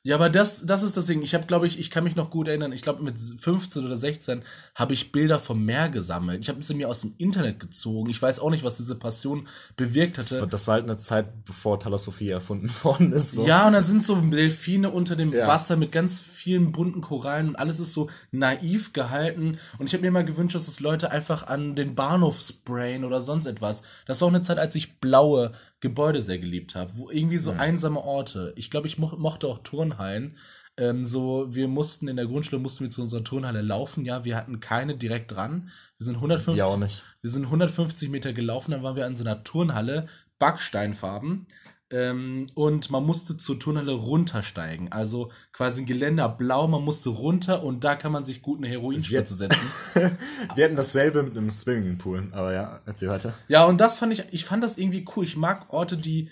A: Ja, aber das, das ist das Ding. Ich habe, glaube ich, ich kann mich noch gut erinnern, ich glaube mit 15 oder 16 habe ich Bilder vom Meer gesammelt. Ich habe sie mir aus dem Internet gezogen. Ich weiß auch nicht, was diese Passion bewirkt hatte.
B: Das war, das war halt eine Zeit, bevor Thalassophie erfunden worden ist. So.
A: Ja, und da sind so Delfine unter dem
B: Ja.
A: Wasser mit ganz vielen bunten Korallen und alles ist so naiv gehalten. Und ich habe mir mal gewünscht, dass es Leute einfach an den Bahnhof sprayen oder sonst etwas. Das war auch eine Zeit, als ich blaue Gebäude sehr geliebt habe. Wo irgendwie so einsame Orte. Ich glaube, ich mo mochte auch Turnhallen. Ähm, so, wir mussten in der Grundschule mussten wir zu unserer Turnhalle laufen. Ja, wir hatten keine direkt dran. Wir sind 150,
B: Ja, auch nicht.
A: wir sind 150 Meter gelaufen, dann waren wir an so einer Turnhalle, Backsteinfarben. Ähm, und man musste zur Turnhalle runtersteigen. Also quasi ein Geländer blau, man musste runter und da kann man sich gut eine Heroinspritze setzen.
B: Wir hatten dasselbe mit einem Swimmingpool, aber ja, erzähl weiter.
A: Ja, und das fand ich, ich fand das irgendwie cool. Ich mag Orte, die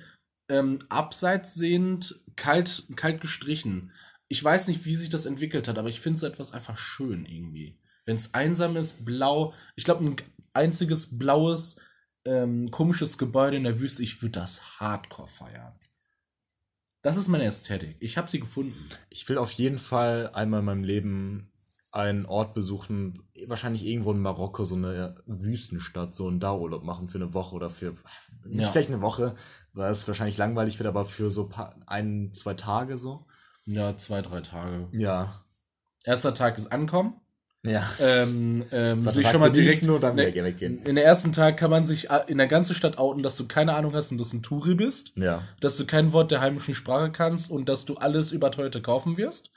A: ähm, abseits sehend, kalt, kalt gestrichen. Ich weiß nicht, wie sich das entwickelt hat, aber ich finde so etwas einfach schön irgendwie. Wenn es einsam ist, blau. Ich glaube, ein einziges blaues, ähm, komisches Gebäude in der Wüste, ich würde das hardcore feiern. Das ist meine Ästhetik. Ich habe sie gefunden.
B: Ich will auf jeden Fall einmal in meinem Leben einen Ort besuchen, wahrscheinlich irgendwo in Marokko, so eine Wüstenstadt, so einen Dauerurlaub machen für eine Woche oder für, nicht
A: Ja.
B: vielleicht eine Woche, weil es wahrscheinlich langweilig wird, aber für so ein, zwei Tage so.
A: Ja, zwei, drei Tage.
B: Ja.
A: Erster Tag ist Ankommen.
B: Ja.
A: Ähm, ähm, sich schon mal direkt.
B: und dann
A: ne,
B: weggehen.
A: In der ersten Tag kann man sich äh, in der ganzen Stadt outen, dass du keine Ahnung hast und dass du ein Touri bist,
B: Ja.
A: dass du kein Wort der heimischen Sprache kannst und dass du alles überteuerte kaufen wirst.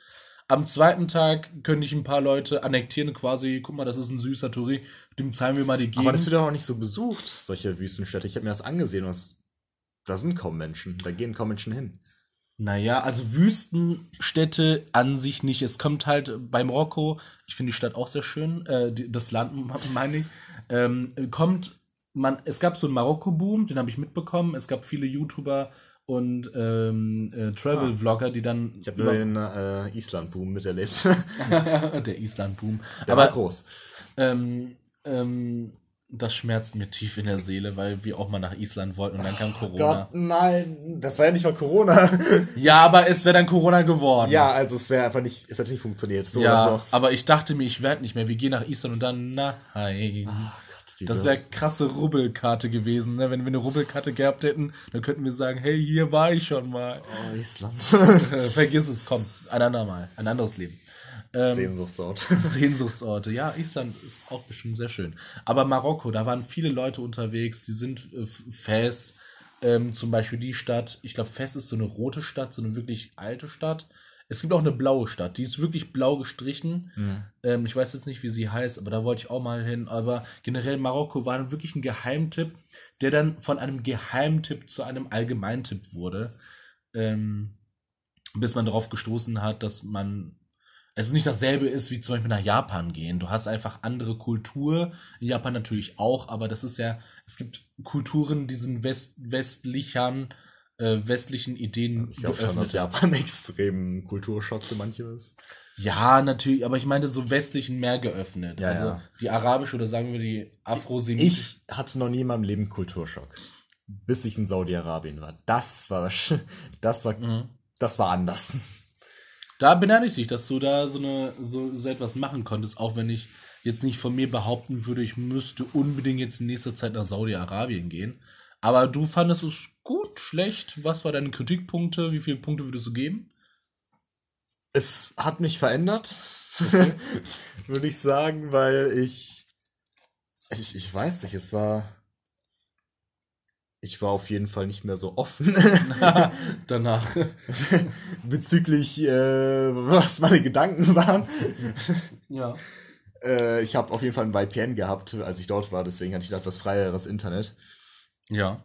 A: Am zweiten Tag können dich ein paar Leute annektieren, quasi, guck mal, das ist ein süßer Touri, dem zahlen wir mal die Gegend.
B: Aber das wird auch nicht so besucht, solche Wüstenstädte. Ich habe mir das angesehen es, da sind kaum Menschen. Da gehen kaum Menschen hin.
A: Naja, also Wüstenstädte an sich nicht. Es kommt halt bei Marokko, ich finde die Stadt auch sehr schön, äh, die, das Land meine ich, ähm, kommt, man, es gab so einen Marokko-Boom, den habe ich mitbekommen. Es gab viele YouTuber und ähm, äh, Travel-Vlogger, die dann.
B: Ich habe nur den äh, Island-Boom miterlebt.
A: der Island-Boom.
B: Der
A: Aber
B: war groß.
A: ähm, ähm, das schmerzt mir tief in der Seele, weil wir auch mal nach Island wollten und dann kam Corona.
B: Gott, nein, das war ja nicht mal Corona.
A: Ja, aber es wäre dann Corona geworden.
B: ja, also es wäre einfach nicht, es hat nicht funktioniert. So
A: ja,
B: so.
A: aber ich dachte mir, ich werde nicht mehr. Wir gehen nach Island und dann, nein.
B: Ach Gott, diese,
A: Das wäre krasse Rubbelkarte gewesen. Ne? Wenn wir eine Rubbelkarte gehabt hätten, dann könnten wir sagen, hey, hier war ich schon mal.
B: oh, Island.
A: Äh, Vergiss es, komm, ein andermal, ein anderes Leben. Ähm,
B: Sehnsuchtsort.
A: Sehnsuchtsorte. Ja, Island ist auch bestimmt sehr schön. Aber Marokko, da waren viele Leute unterwegs, die sind äh, Fes, ähm, zum Beispiel die Stadt, ich glaube, Fes ist so eine rote Stadt, so eine wirklich alte Stadt. Es gibt auch eine blaue Stadt, die ist wirklich blau gestrichen. Ähm, ich weiß jetzt nicht, wie sie heißt, aber da wollte ich auch mal hin. Aber generell Marokko war wirklich ein Geheimtipp, der dann von einem Geheimtipp zu einem Allgemeintipp wurde. Ähm, bis man darauf gestoßen hat, dass man es nicht dasselbe ist wie zum Beispiel nach Japan gehen. Du hast einfach andere Kultur. In Japan natürlich auch, aber das ist ja, es gibt Kulturen, die sind west, westlichern, äh, westlichen Ideen
B: Ich glaube schon, dass Japan extrem Kulturschock für manche ist.
A: Ja, natürlich, aber ich meine so westlichen mehr geöffnet.
B: Ja,
A: also
B: ja.
A: die arabische oder sagen wir die afrosemitische.
B: Ich hatte noch nie in meinem Leben Kulturschock. Bis ich in Saudi-Arabien war. Das war, das war,
A: Mhm.
B: das war anders.
A: Da beneide ich dich, dass du da so, eine, so, so etwas machen konntest, auch wenn ich jetzt nicht von mir behaupten würde, ich müsste unbedingt jetzt in nächster Zeit nach Saudi-Arabien gehen. Aber du fandest es gut, schlecht? Was waren deine Kritikpunkte? Wie viele Punkte würdest du geben?
B: Es hat mich verändert, würde ich sagen, weil ich, ich, ich weiß nicht, es war, ich war auf jeden Fall nicht mehr so offen
A: Danach.
B: bezüglich, äh, was meine Gedanken waren.
A: ja.
B: Äh, ich habe auf jeden Fall ein VPN gehabt, als ich dort war, deswegen hatte ich da etwas freieres Internet.
A: Ja.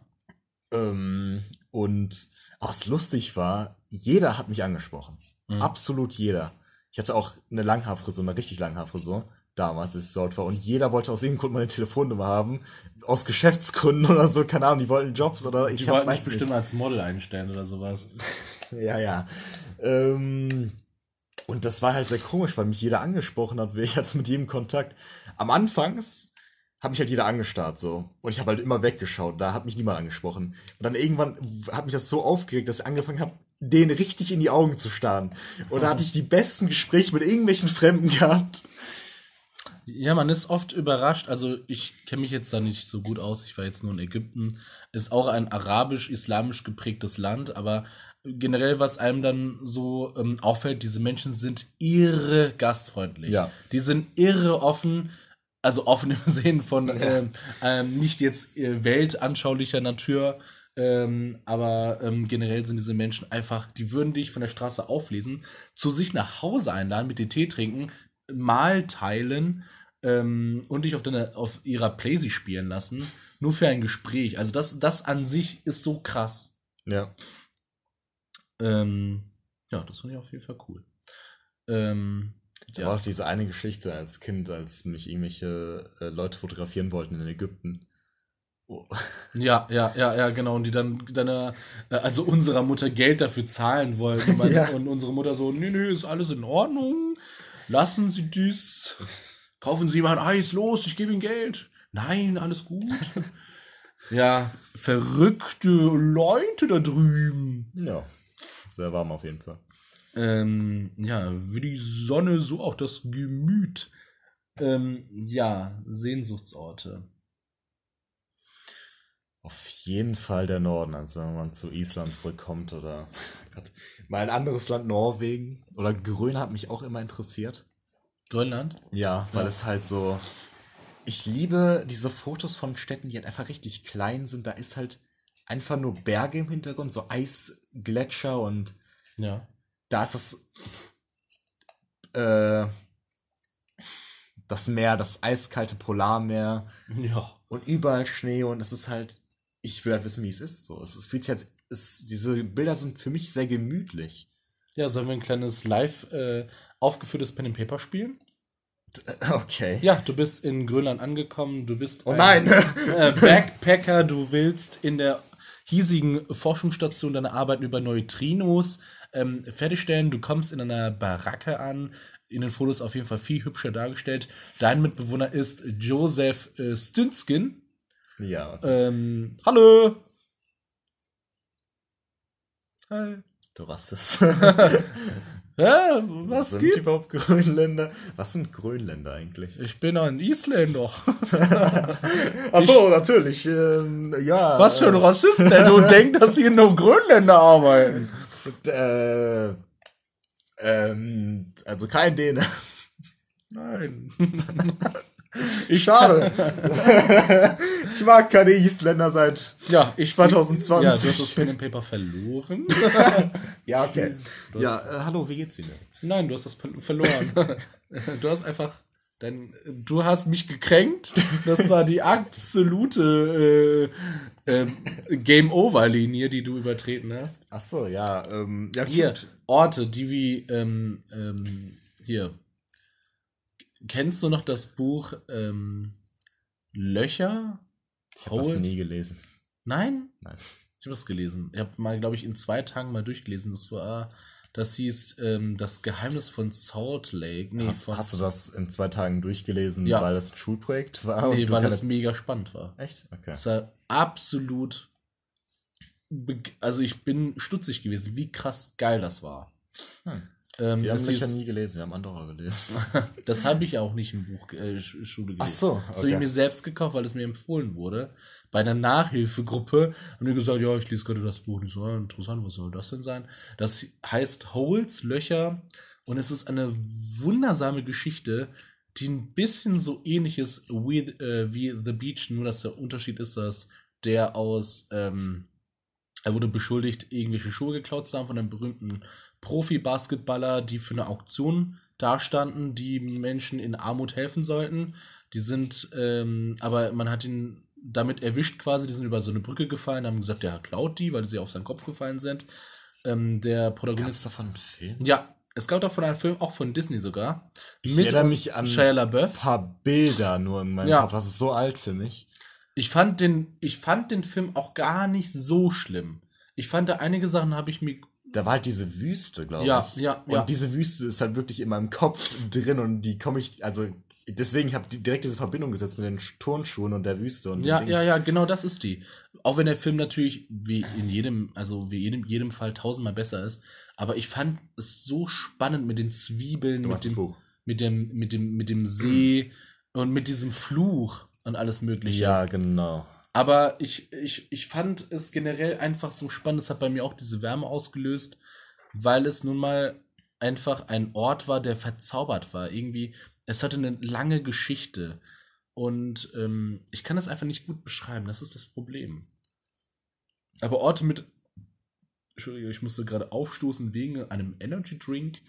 B: Ähm, und was lustig war, jeder hat mich angesprochen.
A: Mhm.
B: Absolut jeder. Ich hatte auch eine Langhaarfrisur, eine richtig Langhaarfrisur, damals, als ich dort war. Und jeder wollte aus irgendeinem Grund meine Telefonnummer haben. Aus Geschäftsgründen oder so, keine Ahnung, die wollten Jobs oder ich
A: Die
B: hab,
A: wollten
B: weiß
A: bestimmt als Model einstellen oder sowas.
B: Ja, ja. Ähm, und das war halt sehr komisch, weil mich jeder angesprochen hat. Ich hatte mit jedem Kontakt. Am Anfangs hat mich halt jeder angestarrt so. Und ich habe halt immer weggeschaut. Da hat mich niemand angesprochen. Und dann irgendwann hat mich das so aufgeregt, dass ich angefangen habe, denen richtig in die Augen zu starren. Und da hatte ich die besten Gespräche mit irgendwelchen Fremden gehabt.
A: Ja, man ist oft überrascht. Also ich kenne mich jetzt da nicht so gut aus. Ich war jetzt nur in Ägypten. Ist auch ein arabisch-islamisch geprägtes Land, aber generell, was einem dann so ähm, auffällt, diese Menschen sind irre gastfreundlich.
B: Ja.
A: Die sind irre offen. Also offen im Sinn von ähm, ähm, nicht jetzt äh, weltanschaulicher Natur, ähm, aber ähm, generell sind diese Menschen einfach, die würden dich von der Straße auflesen, zu sich nach Hause einladen, mit dir Tee trinken, mal teilen ähm, und dich auf, deine, auf ihrer Playsee spielen lassen, nur für ein Gespräch. Also das, das an sich ist so krass.
B: Ja.
A: Ähm, ja, das fand ich auf jeden Fall cool. Ähm,
B: Da war auch diese eine Geschichte als Kind, als mich irgendwelche äh, Leute fotografieren wollten in Ägypten. Oh.
A: Ja, ja, ja, ja, genau. Und die dann deiner, äh, also unserer Mutter Geld dafür zahlen wollten.
B: Ja.
A: und unsere Mutter so, nee, nee, ist alles in Ordnung. Lassen Sie dies. Kaufen Sie mal ein Eis, los, ich gebe Ihnen Geld. Nein, alles gut. ja, verrückte Leute da drüben.
B: Ja. Sehr warm auf jeden Fall.
A: Ähm, ja, wie die Sonne, so auch das Gemüt. Ähm, ja, Sehnsuchtsorte.
B: Auf jeden Fall der Norden, also wenn man zu Island zurückkommt oder Gott, mal ein anderes Land, Norwegen oder Grönland hat mich auch immer interessiert.
A: Grönland?
B: Ja, weil
A: Ja.
B: es halt so. Ich liebe diese Fotos von Städten, die halt einfach richtig klein sind. Da ist halt einfach nur Berge im Hintergrund, so Eisgletscher und
A: Ja.
B: da ist das. Äh, das Meer, das eiskalte Polarmeer
A: Ja.
B: und überall Schnee und es ist halt. Ich will halt wissen, wie es ist. So, es, es fühlt sich halt. Es, diese Bilder sind für mich sehr gemütlich.
A: Ja, sollen wir ein kleines live äh, aufgeführtes Pen and Paper spielen?
B: Okay.
A: Ja, du bist in Grönland angekommen, du bist
B: Oh
A: ein,
B: nein!
A: äh, Backpacker, du willst in der hiesigen Forschungsstation deine Arbeiten über Neutrinos ähm, fertigstellen. Du kommst in einer Baracke an, in den Fotos auf jeden Fall viel hübscher dargestellt. Dein Mitbewohner ist Joseph äh, Stinskin.
B: ja.
A: Ähm, hallo!
B: Du Rassist.
A: Hä? Was
B: sind
A: geht?
B: überhaupt Grönländer? Was sind Grönländer eigentlich?
A: Ich bin ein Isländer.
B: Ach so, natürlich. Ähm, ja.
A: Was für ein Rassist, der so denkt, dass hier nur Grönländer arbeiten.
B: Äh, ähm, also kein Däne.
A: Nein.
B: Ich schade. ich mag keine Isländer seit.
A: Ja, ich
B: 2020.
A: Ja, du hast das Pen and Paper verloren.
B: Ja, okay. Ja, äh, hallo, wie geht's Ihnen?
A: Nein, du hast das Pen verloren. Du hast einfach dein, du hast mich gekränkt. Das war die absolute äh, ähm, Game Over Linie, die du übertreten hast.
B: Ach so, ja. Ähm, ja,
A: Hier
B: gut.
A: Orte, die wie ähm, ähm, hier. Kennst du noch das Buch ähm, Löcher?
B: Ich habe das nie gelesen.
A: Nein?
B: Nein.
A: Ich habe das gelesen. Ich habe mal, glaube ich, in zwei Tagen mal durchgelesen. Das war, das hieß ähm, Das Geheimnis von Salt Lake. Nee,
B: Hast, hast du das in zwei Tagen durchgelesen,
A: Ja.
B: weil das ein Schulprojekt war?
A: nee weil das mega spannend war.
B: Echt? Okay.
A: Es war absolut. Also ich bin stutzig gewesen, wie krass geil das war.
B: Hm.
A: Ähm,
B: Wir haben
A: hieß-
B: nie gelesen, wir haben Andorra gelesen.
A: das habe ich auch nicht im Buch äh, gelesen.
B: Ach so,
A: Das habe ich
B: okay.
A: mir selbst gekauft, weil es mir empfohlen wurde. Bei einer Nachhilfegruppe haben die gesagt, ja, ich lese gerade das Buch. Und ich so, ja, interessant, was soll das denn sein? Das heißt Holes, Löcher. Und es ist eine wundersame Geschichte, die ein bisschen so ähnlich ist wie, äh, wie The Beach, nur dass der Unterschied ist, dass der aus, ähm, er wurde beschuldigt, irgendwelche Schuhe geklaut zu haben von einem berühmten Profi-Basketballer, die für eine Auktion dastanden, die Menschen in Armut helfen sollten. Die sind, ähm, aber man hat ihn damit erwischt quasi, die sind über so eine Brücke gefallen, haben gesagt, der klaut die, weil sie auf seinen Kopf gefallen sind. Ähm, der Protagonist.
B: davon einen Film?
A: Ja, es gab davon einen Film, auch von Disney sogar.
B: Ich erinnere
A: und
B: mich an-
A: Shia LaBeouf.
B: Ein paar Bilder nur in meinem
A: Ja.
B: Kopf. Das ist so alt für mich.
A: Ich fand den, ich fand den Film auch gar nicht so schlimm. Ich fand da einige Sachen habe ich mir
B: Da war halt diese Wüste, glaube
A: Ja,
B: ich.
A: ja,
B: Und
A: ja.
B: diese Wüste ist halt wirklich in meinem Kopf drin und die komme ich, also deswegen, ich habe direkt diese Verbindung gesetzt mit den Turnschuhen und der Wüste und
A: Ja, ja, ja, genau das ist die. Auch wenn der Film natürlich wie in jedem, also wie jedem, jedem Fall tausendmal besser ist. Aber ich fand es so spannend mit den Zwiebeln, mit dem, mit dem, mit dem, mit dem See und mit diesem Fluch und alles Mögliche.
B: Ja, genau.
A: Aber ich, ich, ich fand es generell einfach so spannend. Es hat bei mir auch diese Wärme ausgelöst, weil es nun mal einfach ein Ort war, der verzaubert war. Irgendwie, es hatte eine lange Geschichte. Und ähm, ich kann das einfach nicht gut beschreiben. Das ist das Problem. Aber Orte mit. Entschuldigung, ich musste gerade aufstoßen wegen einem Energy Drink.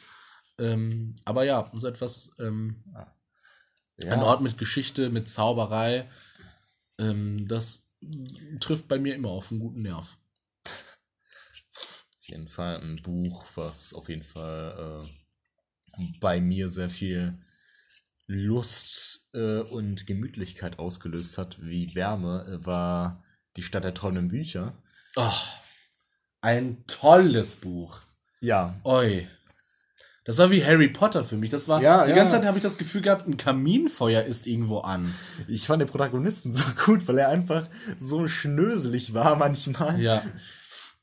A: Ähm, aber ja, so etwas. Ähm, ja. Ein Ort mit Geschichte, mit Zauberei. Ähm, das trifft bei mir immer auf einen guten Nerv.
B: Auf jeden Fall ein Buch, was auf jeden Fall äh, bei mir sehr viel Lust äh, und Gemütlichkeit ausgelöst hat, wie Wärme, äh, war Die Stadt der tollen Bücher.
A: Oh, ein tolles Buch.
B: Ja.
A: Oi. Das war wie Harry Potter für mich. Das war
B: ja,
A: die
B: ja.
A: ganze Zeit habe ich das Gefühl gehabt, ein Kaminfeuer ist irgendwo an.
B: Ich fand den Protagonisten so gut, weil er einfach so schnöselig war manchmal.
A: Ja.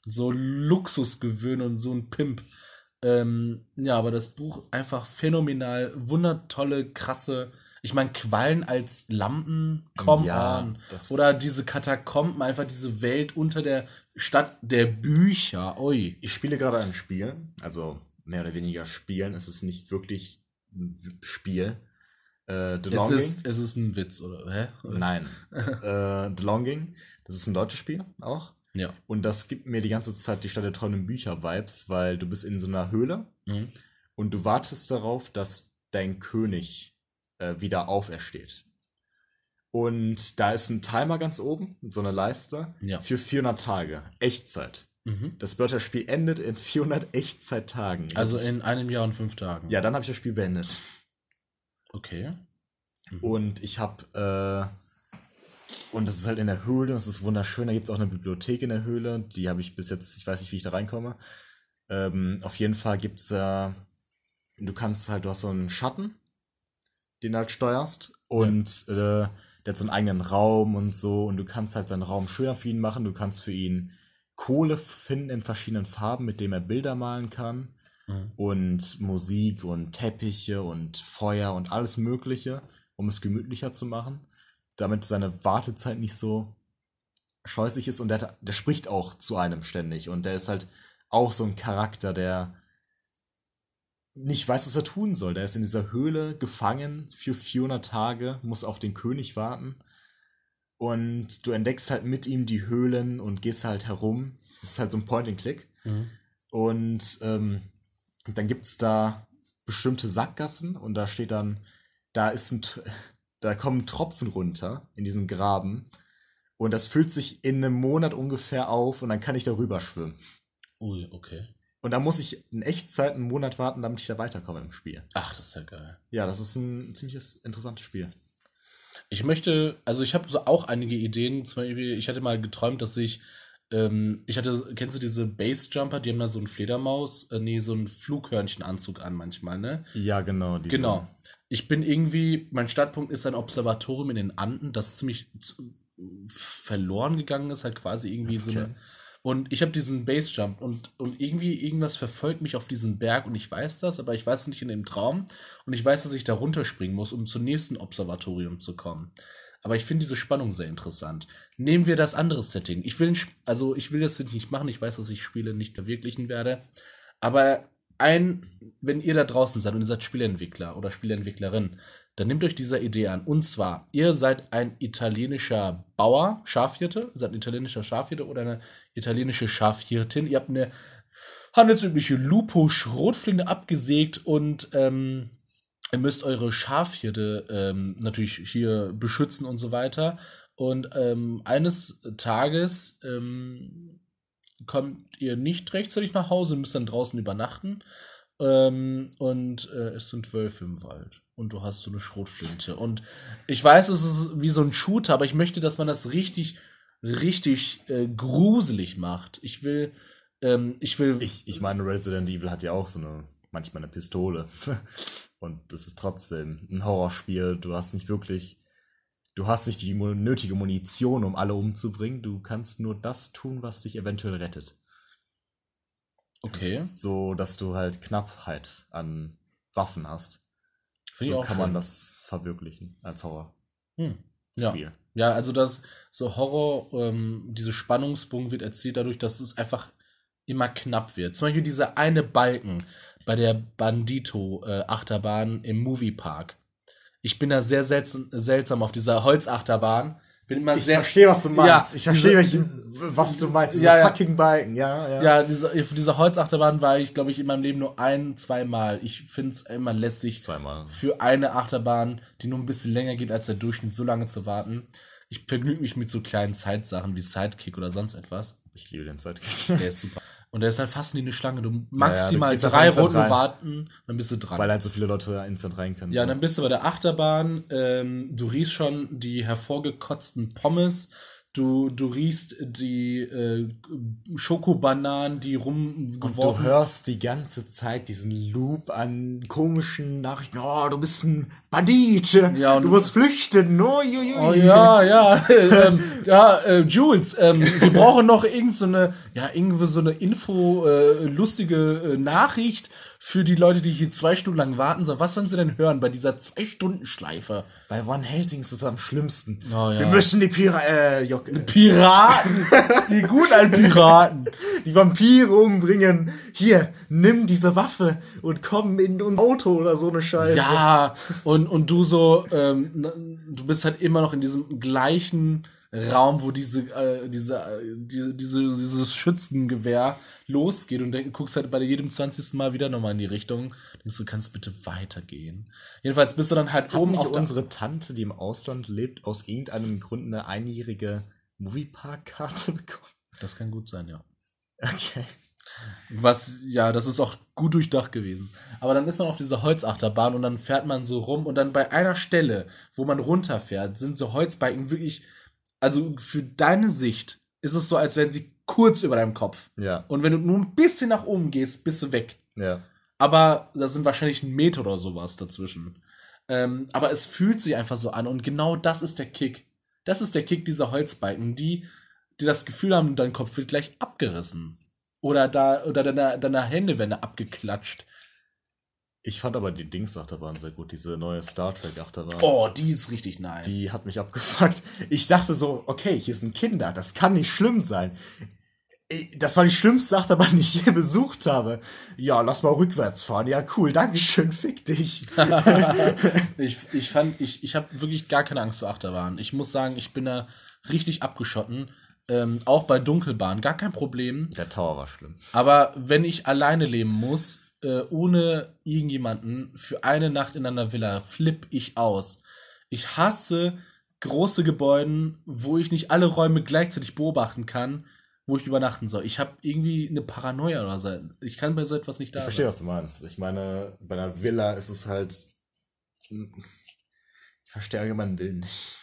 A: So Luxusgewöhn und so ein Pimp. Ähm, ja, aber das Buch einfach phänomenal, wundertolle, krasse. Ich meine, Quallen als Lampen, come
B: Ja, das-
A: Oder diese Katakomben, einfach diese Welt unter der Stadt der Bücher. Ui.
B: Ich spiele gerade ein Spiel, also mehr oder weniger spielen. Es ist nicht wirklich ein Spiel. Äh, The
A: Es
B: Longing.
A: ist, es ist ein Witz, oder? Hä?
B: Nein. äh, The Longing. Das ist ein deutsches Spiel auch.
A: Ja.
B: Und das gibt mir die ganze Zeit die Stadt der tollen Bücher-Vibes, weil du bist in so einer Höhle
A: Mhm.
B: und du wartest darauf, dass dein König äh, wieder aufersteht. Und da ist ein Timer ganz oben, so eine Leiste,
A: Ja.
B: für 400 Tage. Echtzeit.
A: Mhm.
B: Das bedeutet, das Spiel endet in 400 Echtzeittagen.
A: Also in einem Jahr und fünf Tagen.
B: Ja, dann habe ich das Spiel beendet.
A: Okay. Mhm.
B: Und ich habe, äh, und das ist halt in der Höhle, das ist wunderschön. Da gibt es auch eine Bibliothek in der Höhle. Die habe ich bis jetzt, ich weiß nicht, wie ich da reinkomme. Ähm, auf jeden Fall gibt es, äh, du kannst halt, du hast so einen Schatten, den du halt steuerst. Und äh, der hat so einen eigenen Raum und so. Und du kannst halt seinen Raum schöner für ihn machen. Du kannst für ihn Kohle finden in verschiedenen Farben, mit dem er Bilder malen kann
A: Mhm.
B: und Musik und Teppiche und Feuer und alles Mögliche, um es gemütlicher zu machen, damit seine Wartezeit nicht so scheußlich ist und der, der spricht auch zu einem ständig und der ist halt auch so ein Charakter, der nicht weiß, was er tun soll. Der ist in dieser Höhle gefangen für 400 Tage, muss auf den König warten und du entdeckst halt mit ihm die Höhlen und gehst halt herum. Das ist halt so ein Point-and-Click.
A: Mhm.
B: Und ähm, dann gibt es da bestimmte Sackgassen und da steht dann, da ist ein, da kommen Tropfen runter in diesen Graben und das füllt sich in einem Monat ungefähr auf und dann kann ich darüber schwimmen.
A: Ui, okay.
B: Und dann muss ich in Echtzeit einen Monat warten, damit ich da weiterkomme im Spiel.
A: Ach, das ist ja geil.
B: Ja, das ist ein ziemliches interessantes Spiel.
A: Ich möchte, also ich habe so auch einige Ideen. Zum Beispiel, ich hatte mal geträumt, dass ich, ähm, ich hatte, kennst du diese Basejumper? Die haben da so einen Fledermaus, äh, nee, so einen Flughörnchenanzug an manchmal, ne?
B: Ja, genau. diese-
A: Genau. Ich bin irgendwie, mein Startpunkt ist ein Observatorium in den Anden, das ziemlich zu, verloren gegangen ist, halt quasi irgendwie so
B: Okay.
A: eine. Und ich habe diesen Basejump und, und irgendwie irgendwas verfolgt mich auf diesen Berg und ich weiß das, aber ich weiß es nicht in dem Traum und ich weiß, dass ich da runterspringen muss, um zum nächsten Observatorium zu kommen. Aber ich finde diese Spannung sehr interessant. Nehmen wir das andere Setting. Ich will, also ich will das nicht machen. Ich weiß, dass ich Spiele nicht verwirklichen werde. Aber ein, wenn ihr da draußen seid und ihr seid Spieleentwickler oder Spieleentwicklerin, dann nehmt euch dieser Idee an. Und zwar, ihr seid ein italienischer Bauer, Schafhirte, seid ein italienischer Schafhirte oder eine italienische Schafhirtin. Ihr habt eine handelsübliche Lupo-Schrotflinte abgesägt und ähm, ihr müsst eure Schafhirte ähm, natürlich hier beschützen und so weiter. Und ähm, eines Tages ähm, kommt ihr nicht rechtzeitig nach Hause, müsst dann draußen übernachten. Ähm, und äh, es sind Wölfe im Wald. Und du hast so eine Schrotflinte. Und ich weiß, es ist wie so ein Shooter, aber ich möchte, dass man das richtig, richtig äh, gruselig macht. Ich will, ähm, ich will.
B: Ich, ich meine, Resident Evil hat ja auch so eine, manchmal eine Pistole. Und es ist trotzdem ein Horrorspiel. Du hast nicht wirklich, du hast nicht die nötige Munition, um alle umzubringen. Du kannst nur das tun, was dich eventuell rettet.
A: Okay.
B: So, dass du halt Knappheit an Waffen hast.
A: Find ich
B: so kann man
A: schön.
B: das verwirklichen als Horror.
A: Hm. Ja.
B: Spiel.
A: Ja, also das so Horror, ähm, diese Spannungsbogen wird erzielt dadurch, dass es einfach immer knapp wird. Zum Beispiel dieser eine Balken bei der Bandito-Achterbahn im Moviepark. Ich bin da sehr seltsam, seltsam auf dieser Holzachterbahn. Bin immer sehr.
B: was du
A: Ja,
B: ich verstehe,
A: diese-
B: welchen- was du meinst.
A: Ja, ja.
B: fucking Balken, ja, ja.
A: Ja, diese, auf dieser Holzachterbahn war ich, glaube ich, in meinem Leben nur ein, zweimal. Ich finde es immer lästig,
B: Zweimal.
A: für eine Achterbahn, die nur ein bisschen länger geht als der Durchschnitt, so lange zu warten. Ich vergnüge mich mit so kleinen Zeitsachen wie Sidekick oder sonst etwas.
B: Ich liebe den Sidekick.
A: Der ist super. Und der ist halt fast wie eine Schlange. Du maximal
B: gehst auf
A: drei Runden
B: rein.
A: warten, dann bist du dran.
B: Weil halt so viele Leute instant rein können.
A: ja,
B: so.
A: dann bist du bei der Achterbahn. Ähm, du riechst schon die hervorgekotzten Pommes. Du, du riechst die äh, Schokobananen, die
B: Und du
A: rumgeworfen
B: hörst die ganze Zeit diesen Loop an komischen Nachrichten. Oh, du bist ein Bandit.
A: Ja, und-
B: du musst flüchten. Oh, ju, ju,
A: Oh ja, ja, ähm, ja, äh, Jules, ähm, wir brauchen noch irgend so eine, ja, irgendwie so eine Info, äh, lustige äh, Nachricht für die Leute, die hier zwei Stunden lang warten sollen. Was sollen sie denn hören bei dieser zwei Stunden Schleife?
B: Bei Van Helsing ist es am schlimmsten.
A: Oh, ja.
B: Wir müssen die Pira äh, Jock, äh,
A: Piraten, die gut an Piraten.
B: die Vampire umbringen. Hier, nimm diese Waffe und komm in unser Auto oder so eine Scheiße.
A: Ja, und, und du so, ähm, du bist halt immer noch in diesem gleichen Raum, wo diese, äh, diese, äh, diese, diese, dieses Schützengewehr losgeht und guckst halt bei jedem 20. Mal wieder nochmal in die Richtung. Denkst du, kannst bitte weitergehen. Jedenfalls bist du dann halt
B: Hat
A: oben auf
B: unsere Tante, die im Ausland lebt, aus irgendeinem Grund eine einjährige Moviepark-Karte bekommen?
A: Das kann gut sein, ja.
B: Okay.
A: Was, ja, das ist auch gut durchdacht gewesen. Aber dann ist man auf dieser Holzachterbahn und dann fährt man so rum und dann bei einer Stelle, wo man runterfährt, sind so Holzbalken wirklich, also für deine Sicht ist es so, als wären sie kurz über deinem Kopf.
B: Ja,
A: Und wenn du nur ein bisschen nach oben gehst, bist du weg.
B: ja.
A: Aber da sind wahrscheinlich ein Meter oder sowas dazwischen. Ähm, aber es fühlt sich einfach so an und genau das ist der Kick. Das ist der Kick dieser Holzbalken, die, die das Gefühl haben, dein Kopf wird gleich abgerissen. Oder da, oder deine, deine Hände werden abgeklatscht.
B: Ich fand aber die Dings-Achterbahn sehr gut, diese neue Star Trek-Achterbahn.
A: Oh, die ist richtig nice.
B: Die hat mich abgefuckt. Ich dachte so, okay, hier sind Kinder, das kann nicht schlimm sein. Ich- Das war die schlimmste Achterbahn, die ich je besucht habe. Ja, lass mal rückwärts fahren. Ja, cool, Dankeschön, fick dich.
A: ich, ich fand, ich, ich habe wirklich gar keine Angst vor Achterbahn. Ich muss sagen, ich bin da richtig abgeschotten. Ähm, auch bei Dunkelbahn, gar kein Problem.
B: Der Tower war schlimm.
A: Aber wenn ich alleine leben muss, äh, ohne irgendjemanden, für eine Nacht in einer Villa, flipp ich aus. Ich hasse große Gebäuden, wo ich nicht alle Räume gleichzeitig beobachten kann, wo ich übernachten soll. Ich habe irgendwie eine Paranoia oder so. Ich kann bei so etwas nicht da
B: Ich verstehe, was du meinst. Ich meine, bei einer Villa ist es halt. Ich verstehe allgemein Willen nicht.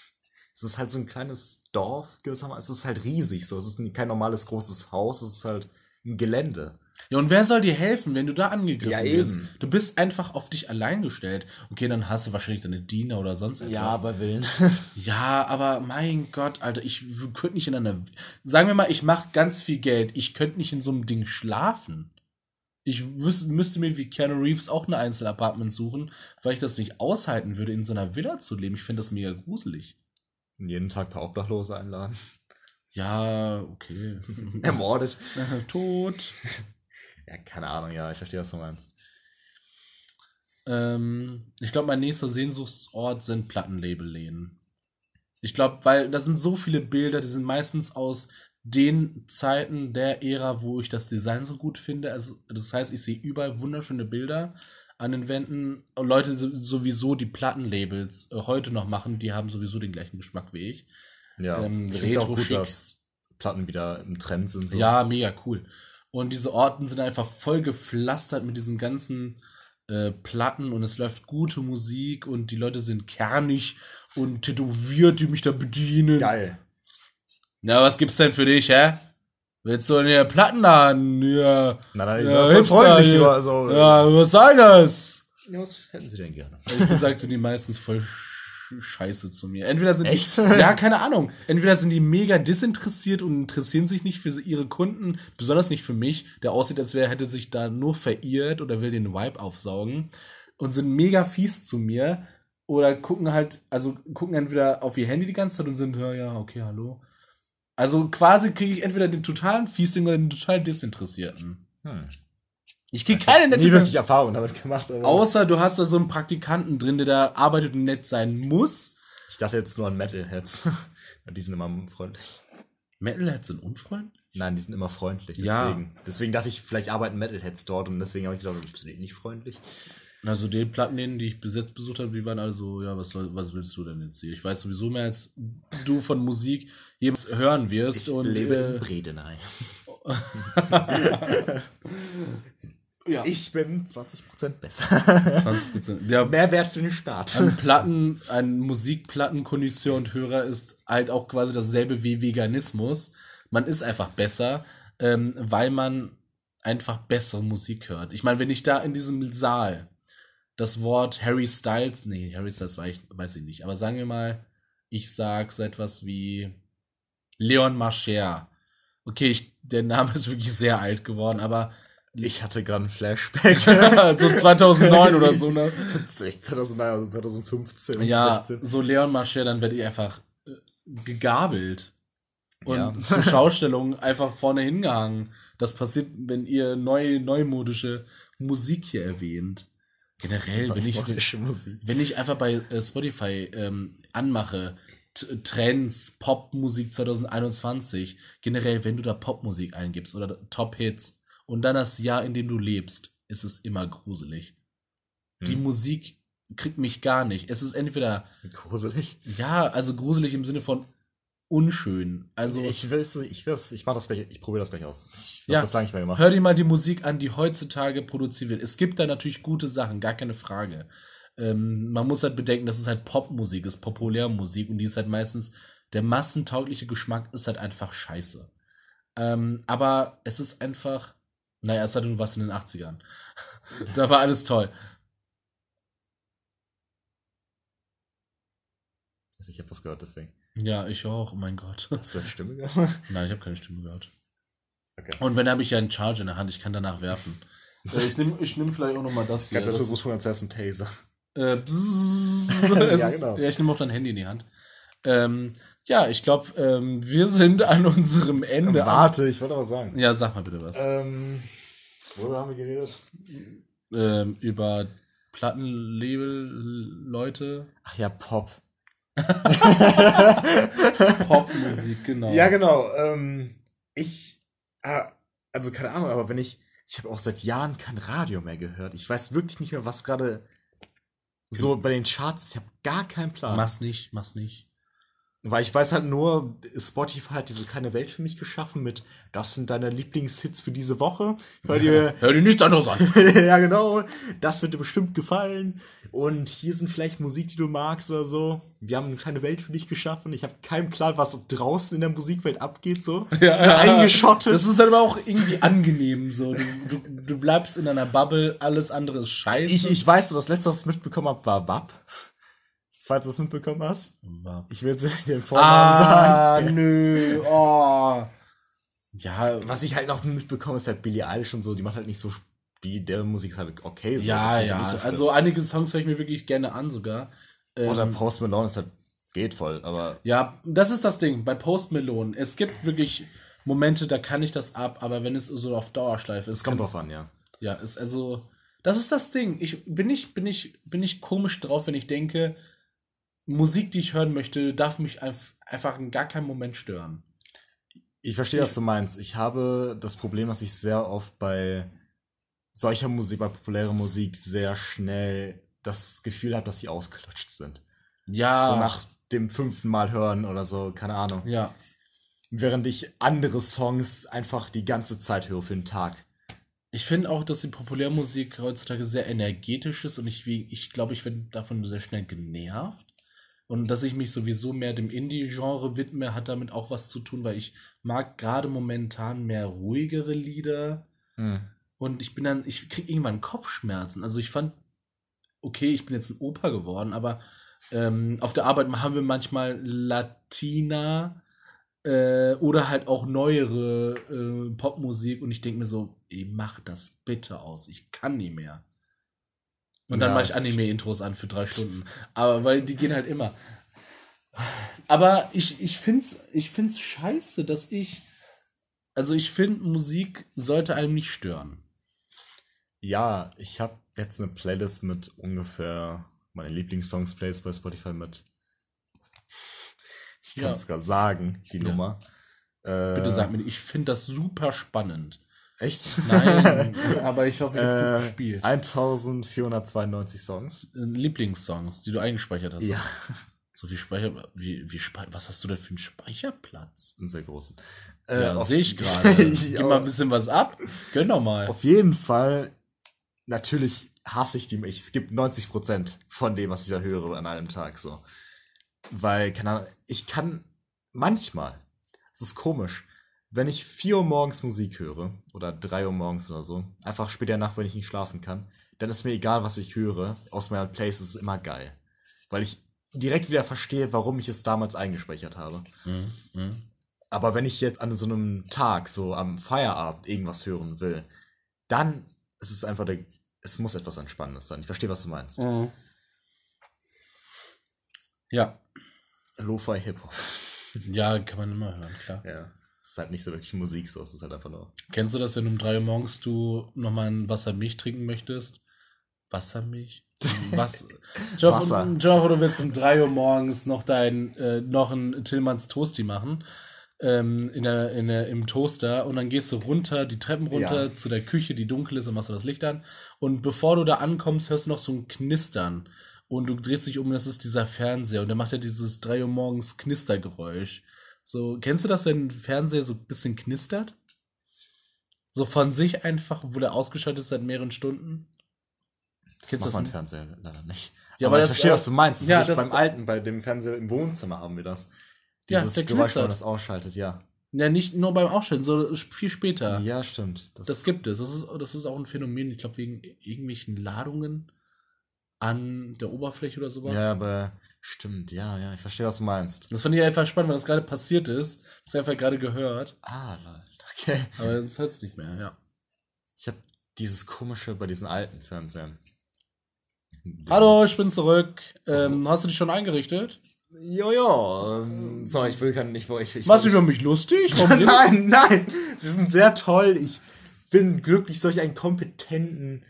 B: Es ist halt so ein kleines Dorf gewissermaßen. Es ist halt riesig. So. Es ist kein normales großes Haus, es ist halt ein Gelände.
A: Ja, und wer soll dir helfen, wenn du da angegriffen
B: Ja,
A: wirst?
B: eben.
A: Du bist einfach auf dich allein gestellt. Okay, dann hast du wahrscheinlich deine Diener oder sonst etwas.
B: bei Willen.
A: Ja, aber mein Gott, Alter, ich könnte nicht in einer. Sagen wir mal, ich mache ganz viel Geld. Ich könnte nicht in so einem Ding schlafen. Ich müsste mir wie Keanu Reeves auch ein Einzelapartment suchen, weil ich das nicht aushalten würde, in so einer Villa zu leben. Ich finde das mega gruselig.
B: Jeden Tag ein paar Obdachlose einladen.
A: Ja, okay.
B: Ermordet.
A: Tot.
B: Ja, keine Ahnung, ja, ich verstehe, was du meinst.
A: Ähm, ich glaube, mein nächster Sehnsuchtsort sind Plattenlabelläden. Ich glaube, weil da sind so viele Bilder, die sind meistens aus den Zeiten der Ära, wo ich das Design so gut finde. Also, das heißt, ich sehe überall wunderschöne Bilder an den Wänden. Und Leute so- sowieso, die Plattenlabels äh, heute noch machen, die haben sowieso den gleichen Geschmack wie ich.
B: Ja,
A: Ähm,
B: ich finde auch gut, dass Platten wieder im Trend sind. So.
A: Ja, mega cool. Und diese Orten sind einfach voll gepflastert mit diesen ganzen äh, Platten und es läuft gute Musik und die Leute sind kernig und tätowiert, die mich da bedienen.
B: Geil.
A: Na, was gibt's denn für dich, hä? Willst du in der Plattenladen? Ja,
B: Nein, nein, die
A: Ja, Hipster
B: freundlich, die war so.
A: ja was soll das?
B: Ja, was hätten sie denn gerne?
A: Ehrlich gesagt sind die meistens voll scheiße zu mir. Entweder sind
B: Echt?
A: die, ja, keine Ahnung. Entweder sind die mega disinteressiert und interessieren sich nicht für ihre Kunden, besonders nicht für mich, der aussieht, als wäre, hätte sich da nur verirrt oder will den Vibe aufsaugen und sind mega fies zu mir oder gucken halt, also gucken entweder auf ihr Handy die ganze Zeit und sind, ja, ja, okay, hallo. Also quasi kriege ich entweder den totalen Fiesling oder den total Disinteressierten.
B: Hm.
A: Ich kriege keine nette
B: Nie wirklich Erfahrung damit gemacht. Aber
A: Außer du hast da so einen Praktikanten drin, der da arbeitet und nett sein muss.
B: ich dachte jetzt nur an Metalheads. die sind immer freundlich.
A: Metalheads sind unfreundlich?
B: Nein, die sind immer freundlich.
A: Ja.
B: Deswegen, deswegen dachte ich, vielleicht arbeiten Metalheads dort und deswegen habe ich gedacht, bist du nicht freundlich?
A: Also die Plattenläden, die ich bis jetzt besucht habe, die waren alle so, ja, was, soll, was willst du denn jetzt hier? Ich weiß sowieso mehr, als du von Musik jemals hören wirst.
B: Ich
A: und,
B: lebe
A: äh,
B: in Bredeney.
A: ja,
B: Ich bin 20% besser.
A: 20%. Ja,
B: Mehrwert für den Staat.
A: ein Platten, ein Musikplattenkonnoisseur und Hörer ist halt auch quasi dasselbe wie Veganismus. Man ist einfach besser, ähm, weil man einfach bessere Musik hört. Ich meine, wenn ich da in diesem Saal das Wort Harry Styles, nee, Harry Styles weiß ich, weiß ich nicht, aber sagen wir mal, ich sag so etwas wie Leon Marcher. Okay, ich, der Name ist wirklich sehr alt geworden, aber
B: Ich hatte gerade einen Flashback.
A: so 2009 oder so, ne?
B: 2009, also 2015,
A: Ja,
B: 16.
A: so Leon Marcher, dann werde ich einfach äh, gegabelt. Und
B: Ja.
A: zur Schaustellung einfach vorne hingehangen. Das passiert, wenn ihr neu, neumodische Musik hier erwähnt. Generell, wenn ich,
B: Neumodische Musik.
A: wenn ich einfach bei äh, Spotify ähm, anmache, Trends, Popmusik 2021, generell, wenn du da Popmusik eingibst oder Top-Hits und dann das Jahr, in dem du lebst, ist es immer gruselig. Die
B: Hm.
A: Musik kriegt mich gar nicht. Es ist entweder,
B: Gruselig.
A: ja, also gruselig im Sinne von unschön. Also
B: ich will ich will's, ich mach das gleich, ich probiere das gleich aus. Ich
A: Ja.
B: das lange nicht mehr gemacht.
A: hör dir mal die Musik an, die heutzutage produziert wird. Es gibt da natürlich gute Sachen, gar keine Frage. Ähm, man muss halt bedenken, dass es halt Popmusik ist, Populärmusik und die ist halt meistens, der massentaugliche Geschmack ist halt einfach scheiße. Ähm, aber es ist einfach, naja, es hat nur was in den 80ern. da war alles toll.
B: Also ich habe was gehört, deswegen.
A: Ja, ich auch, oh mein Gott.
B: Hast du eine Stimme gehört?
A: Nein, ich habe keine Stimme gehört.
B: Okay.
A: Und wenn habe ich ja einen Charger in der Hand, ich kann danach werfen. Ich nehme ich nehm vielleicht auch noch mal das hier.
B: Ganz
A: Das,
B: das von zuerst ein Taser.
A: äh, bzzz,
B: Ja, genau.
A: ja, ich nehme auch dein Handy in die Hand. Ähm, ja, ich glaube, ähm, wir sind an unserem Ende.
B: Warte, ich wollte was sagen.
A: Ja, sag mal bitte was.
B: Ähm, worüber haben wir geredet?
A: Ähm, über Plattenlabel, Leute,
B: Ach ja, Pop.
A: Popmusik, genau.
B: Ja, genau. Ähm, ich, äh, also keine Ahnung, aber wenn ich, ich habe auch seit Jahren kein Radio mehr gehört. Ich weiß wirklich nicht mehr, was gerade so bei den Charts ist. Ich habe gar keinen Plan.
A: Mach's nicht, mach's nicht.
B: Weil ich weiß halt nur, Spotify hat diese kleine Welt für mich geschaffen mit, das sind deine Lieblingshits für diese Woche. Hör dir,
A: Hör dir nichts anderes an.
B: ja genau, das wird dir bestimmt gefallen. Und hier sind vielleicht Musik, die du magst oder so. Wir haben eine kleine Welt für dich geschaffen. Ich habe keinen Plan, was draußen in der Musikwelt abgeht, so. ich bin eingeschottet.
A: Das ist aber auch irgendwie angenehm so. Du, du, du bleibst in einer Bubble, alles andere ist scheiße.
B: ich, ich weiß, so, das letzte, was ich mitbekommen habe, war WAP. Falls du es mitbekommen hast. Ich will jetzt den Vornamen
A: ah,
B: sagen.
A: nö, oh. Ja,
B: Was ich halt noch mitbekomme, ist halt Billie Eilish und so. Die macht halt nicht so. Die, der Musik ist halt okay. So.
A: Ja,
B: finde ich
A: ja.
B: so
A: also einige Songs höre ich mir wirklich gerne an sogar. Ähm,
B: Oder Post Malone ist halt geht voll, aber
A: Ja, das ist das Ding bei Post Malone. Es gibt wirklich Momente, da kann ich das ab, aber wenn es so auf Dauerschleife ist,
B: es kommt drauf an, ja.
A: ja, ist also das ist das Ding. Ich bin nicht bin ich bin ich komisch drauf, wenn ich denke, Musik, die ich hören möchte, darf mich einf- einfach in gar keinem Moment stören.
B: Ich verstehe, was du meinst. Ich habe das Problem, dass ich sehr oft bei solcher Musik, bei populärer Musik, sehr schnell das Gefühl habe, dass sie ausgelutscht sind.
A: Ja,
B: So nach dem fünften Mal hören oder so, keine Ahnung.
A: ja,
B: Während ich andere Songs einfach die ganze Zeit höre für den Tag.
A: Ich finde auch, dass die Populärmusik heutzutage sehr energetisch ist und ich, ich glaube, ich werde davon sehr schnell genervt. Und dass ich mich sowieso mehr dem Indie-Genre widme, hat damit auch was zu tun, weil ich mag gerade momentan mehr ruhigere Lieder und ich bin dann, ich kriege irgendwann Kopfschmerzen. Also ich fand okay, ich bin jetzt ein Opa geworden, aber ähm, auf der Arbeit haben wir manchmal Latina äh, oder halt auch neuere äh, Popmusik und ich denke mir so, ey, mach das bitte aus, ich kann nie mehr. Und dann
B: Ja,
A: mache ich Anime-Intros an für drei Stunden. Aber weil die gehen halt immer. Aber ich, ich find's, ich find's scheiße, dass ich. Also ich finde, Musik sollte einem nicht stören.
B: Ja, ich habe jetzt eine Playlist mit ungefähr meine Lieblingssongs Plays bei Spotify mit. Ich kann
A: Ja.
B: es sogar sagen, die
A: Ja.
B: Nummer. Äh,
A: Bitte sag mir, ich finde das super spannend.
B: Echt?
A: Nein, aber ich hoffe, ich habe gut
B: äh,
A: gespielt.
B: 1492 Songs.
A: Äh, Lieblingssongs, die du eingespeichert hast.
B: Ja,
A: So viel Speicher. Wie, wie was hast du denn für einen Speicherplatz?
B: einen sehr großen.
A: Ja,
B: auf-
A: sehe ich gerade.
B: Ich
A: Gib mal ein bisschen was ab. Gönn doch mal.
B: Auf jeden Fall, natürlich hasse ich die. Ich skippe 90% von dem, was ich da höre an einem Tag so. Weil, keine Ahnung, ich kann manchmal, es ist komisch, wenn ich 4 Uhr morgens Musik höre oder 3 Uhr morgens oder so, einfach später Nacht, wenn ich nicht schlafen kann, dann ist mir egal, was ich höre. Aus meiner Playlist ist es immer geil. Weil ich direkt wieder verstehe, warum ich es damals eingespeichert habe.
A: Mhm. Mhm.
B: Aber wenn ich jetzt an so einem Tag, so am Feierabend, irgendwas hören will, dann ist es einfach der. Es muss etwas Entspannendes sein. Ich verstehe, was du meinst.
A: Mhm. Ja.
B: Lo-Fi Hip-Hop.
A: Ja, kann man immer hören, klar.
B: Ja. Es ist halt nicht so wirklich Musik, so. Es ist halt einfach nur.
A: Kennst du das, wenn um 3 Uhr morgens du nochmal ein Wassermilch trinken möchtest? Wassermilch? Was?
B: Wasser.
A: Joff, du willst um 3 Uhr morgens noch dein, äh, noch ein Tillmanns Toasty machen. Ähm, in der, in der, Im Toaster und dann gehst du runter, die Treppen runter
B: Ja.
A: zu der Küche, die dunkel ist, und machst du das Licht an. Und bevor du da ankommst, hörst du noch so ein Knistern. Und du drehst dich um, das ist dieser Fernseher. Und der macht ja dieses 3 Uhr morgens Knistergeräusch. So, kennst du das, wenn ein Fernseher so ein bisschen knistert? So von sich einfach, obwohl er ausgeschaltet ist seit mehreren Stunden?
B: Das
A: Kennst
B: macht
A: das
B: mein? Fernseher leider nicht.
A: Ja,
B: aber
A: aber
B: ich
A: das-
B: verstehe,
A: äh,
B: was du meinst. Das
A: ja, das-
B: beim alten, bei dem Fernseher im Wohnzimmer haben wir das.
A: Ja,
B: Dieses
A: der
B: Geräusch, wenn man das ausschaltet, ja.
A: Ja, nicht nur beim Aufstellen, so viel später.
B: Ja, stimmt.
A: Das gibt es. Das ist, das ist auch ein Phänomen, ich glaube, wegen irgendwelchen Ladungen an der Oberfläche oder sowas.
B: Ja, aber stimmt, ja, ja, ich verstehe, was du meinst.
A: Das fand ich einfach spannend, weil das gerade passiert ist. Das einfach gerade gehört,
B: Ah, lol. Okay.
A: aber das hört es nicht mehr, ja.
B: Ich habe dieses komische bei diesen alten Fernsehern.
A: Hallo, ich bin zurück. Ähm, hast du dich schon eingerichtet?
B: Jojo. Ähm, so, ich will kein, ich, ich, ich
A: Machst du über mich lustig?
B: Nein, nein, sie sind sehr toll. Ich bin glücklich, solch einen kompetenten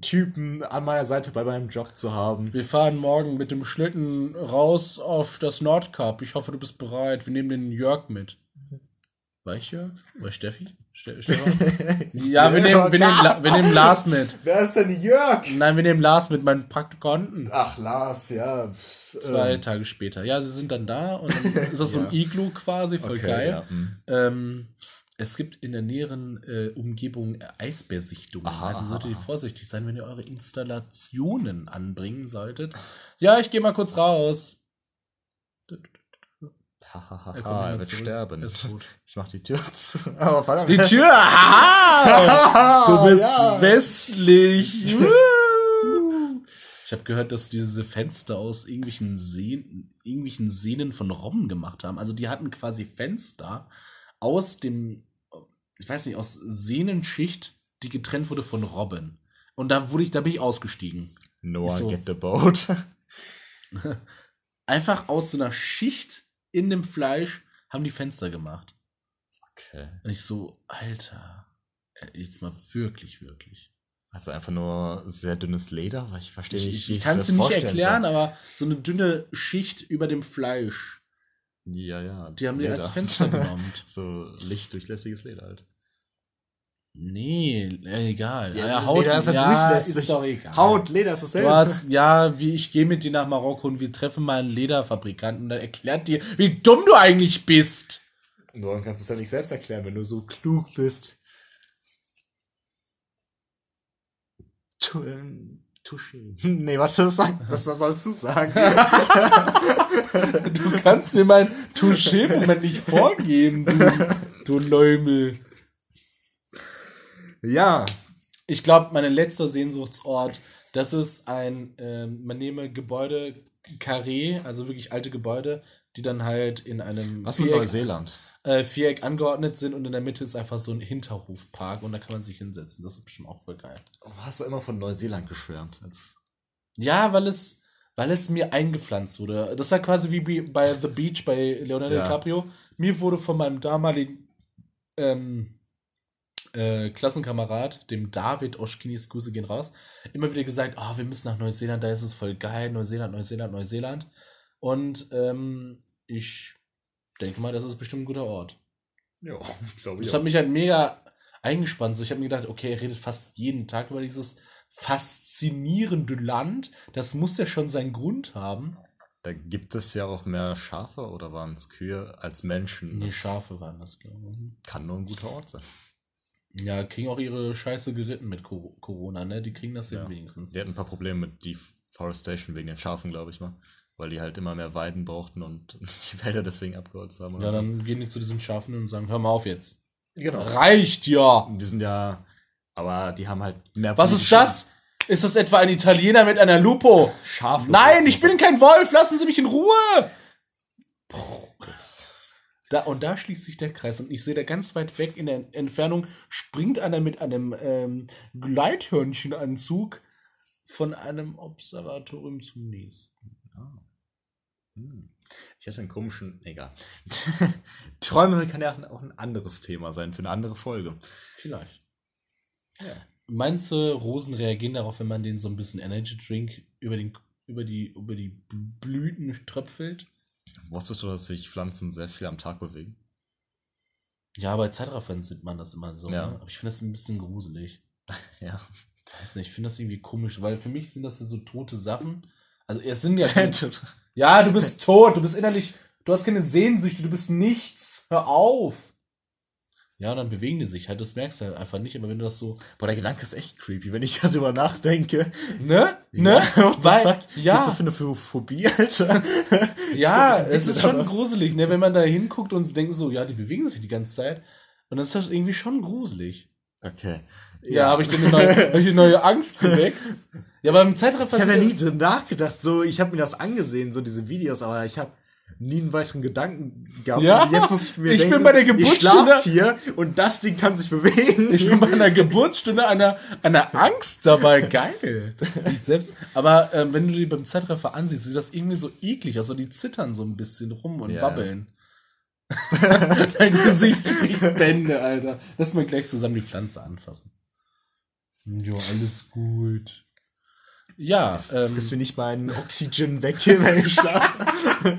B: Typen an meiner Seite bei meinem Job zu haben.
A: Wir fahren morgen mit dem Schlitten raus auf das Nordkap. Ich hoffe, du bist bereit. Wir nehmen den Jörg mit. War ich Jörg? War ich Steffi? Ste Stefan? ja, wir nehmen, wir, nehmen, La- wir nehmen Lars mit.
B: Wer ist denn Jörg?
A: Nein, wir nehmen Lars mit, meinen Praktikanten.
B: Ach, Lars, ja.
A: Zwei
B: ähm,
A: Tage später. Ja, sie sind dann da und dann ist das so ein
B: Ja.
A: Iglu quasi, voll
B: okay,
A: geil.
B: Ja, hm.
A: Ähm, es gibt in der näheren äh, Umgebung Eisbärsichtungen.
B: Aha,
A: also solltet ihr vorsichtig sein, wenn ihr eure Installationen anbringen solltet. Ja, ich gehe mal kurz raus.
B: Hahaha,
A: Er kommt
B: er wird
A: zurück.
B: sterben.
A: Er.
B: Ich mach die Tür zu. Aber verdammt.
A: Die Tür! Du bist
B: Ja.
A: westlich! Ich habe gehört, dass diese Fenster aus irgendwelchen Sehnen, irgendwelchen Sehnen von Robben gemacht haben. Also die hatten quasi Fenster aus dem, ich weiß nicht, aus Sehnenschicht, die getrennt wurde von Robben. Und da wurde ich, da bin ich ausgestiegen.
B: Noah,
A: so.
B: get the boat.
A: Einfach aus so einer Schicht in dem Fleisch haben die Fenster gemacht.
B: Okay.
A: Und ich so, Alter, äh, jetzt mal wirklich, wirklich.
B: Also einfach nur sehr dünnes Leder, weil ich verstehe nicht,
A: Ich,
B: wie
A: ich kann es dir nicht erklären,
B: soll.
A: aber so eine dünne Schicht über dem Fleisch,
B: Ja, ja.
A: die haben die
B: Leder.
A: als Fenster genommen.
B: so lichtdurchlässiges Leder halt.
A: Nee, äh, egal.
B: Ja,
A: Ja, Haut,
B: Leder ist ja
A: ist doch egal.
B: Haut, Leder ist dasselbe.
A: Du hast, ja, wie ich gehe mit dir nach Marokko und wir treffen mal einen Lederfabrikanten und der erklärt dir, wie dumm du eigentlich bist.
B: Nur kannst du es ja nicht selbst erklären, wenn du so klug bist. Tu, Tusche. Nee, warte, sag, was sollst du sagen?
A: Du kannst mir mein Touché-Moment nicht vorgeben, du, du Leumel.
B: ja.
A: Ich glaube, mein letzter Sehnsuchtsort, Das ist ein, ähm, man nehme Gebäude Carré, also wirklich alte Gebäude, die dann halt in einem
B: Was mit Neuseeland?
A: Äh, Viereck angeordnet sind und in der Mitte ist einfach so ein Hinterhofpark und da kann man sich hinsetzen. Das ist bestimmt auch voll geil.
B: Hast du immer von Neuseeland geschwärmt? Als
A: ja, weil es, weil es mir eingepflanzt wurde. Das war quasi wie bei The Beach bei Leonardo ja. DiCaprio. Mir wurde von meinem damaligen ähm, äh, Klassenkamerad, dem David Oschkinis, Grüße gehen raus, immer wieder gesagt, oh, wir müssen nach Neuseeland, da ist es voll geil, Neuseeland, Neuseeland, Neuseeland. Und ähm, ich denke mal, das ist bestimmt ein guter Ort. Ja, glaube ich. Das hat mich halt mega eingespannt. So, ich habe mir gedacht, okay, er redet fast jeden Tag über dieses faszinierende Land. Das muss ja schon seinen Grund haben.
B: Da gibt es ja auch mehr Schafe oder waren es Kühe als Menschen.
A: Nee, Schafe waren das, glaube ich.
B: Kann nur ein guter Ort sein.
A: Ja, kriegen auch ihre Scheiße geritten mit Corona, ne? Die kriegen das ja wenigstens.
B: Die hatten ein paar Probleme mit Deforestation wegen den Schafen, glaube ich mal. Weil die halt immer mehr Weiden brauchten und die Wälder deswegen abgeholzt haben.
A: Ja, so. dann gehen die zu diesen Schafen und sagen, hör mal auf jetzt. Genau. Reicht ja!
B: Die sind ja, aber die haben halt mehr.
A: Was ist das? Ist das etwa ein Italiener mit einer Lupo? Schaf. Nein, ich bin kein Wolf, lassen Sie mich in Ruhe! Da, und da schließt sich der Kreis. Und ich sehe da ganz weit weg in der Entfernung springt einer mit einem ähm, Gleithörnchenanzug von einem Observatorium zum nächsten. Ah.
B: Hm. Ich hatte einen komischen. Egal. Träume kann ja auch ein anderes Thema sein für eine andere Folge.
A: Vielleicht. Ja. Meinst du, Rosen reagieren darauf, wenn man denen so ein bisschen Energy Drink über, den, über, die, über die Blüten tröpfelt?
B: Wusstest du, dass sich Pflanzen sehr viel am Tag bewegen?
A: Ja, bei Zeitraffern sieht man das immer so. Ja. Ne? Aber ich finde das ein bisschen gruselig.
B: ja.
A: Weiß nicht, ich finde das irgendwie komisch, weil für mich sind das ja so tote Sachen. Also es sind ja. ja, du bist tot, du bist innerlich, du hast keine Sehnsüchte, du bist nichts. Hör auf. Ja, und dann bewegen die sich halt, das merkst du halt einfach nicht, aber wenn du das so.
B: Boah, der Gedanke ist echt creepy, wenn ich darüber nachdenke.
A: Ne? Ne?
B: Weil, ja. Was ist das für eine Phobie, Alter?
A: Ja, es ist schon was. gruselig, ne? Wenn man da hinguckt und denkt so, ja, die bewegen sich die ganze Zeit. Und das ist halt irgendwie schon gruselig.
B: Okay.
A: Ja, ja habe ich dir eine neue, ich eine neue Angst geweckt. Ja, aber im Zeitraffer.
B: Ich habe ja nie so nachgedacht, so, ich habe mir das angesehen, so diese Videos, aber ich habe nie einen weiteren Gedanken gehabt.
A: Ja, jetzt muss ich mir ich denken, bin bei der Geburtsstunde
B: hier und das Ding kann sich bewegen.
A: Ich bin bei einer Geburtsstunde einer, einer Angst dabei. Geil. Ich selbst. Aber ähm, wenn du die beim Zeitraffer ansiehst, sieht das irgendwie so eklig aus. Also die zittern so ein bisschen rum und ja. wabbeln. Dein Gesicht kriegt Bände, Alter. Lass mal gleich zusammen die Pflanze anfassen. Jo, alles gut. Ja.
B: Ähm, Dass wir nicht meinen Oxygen weg, wenn ich schlafe.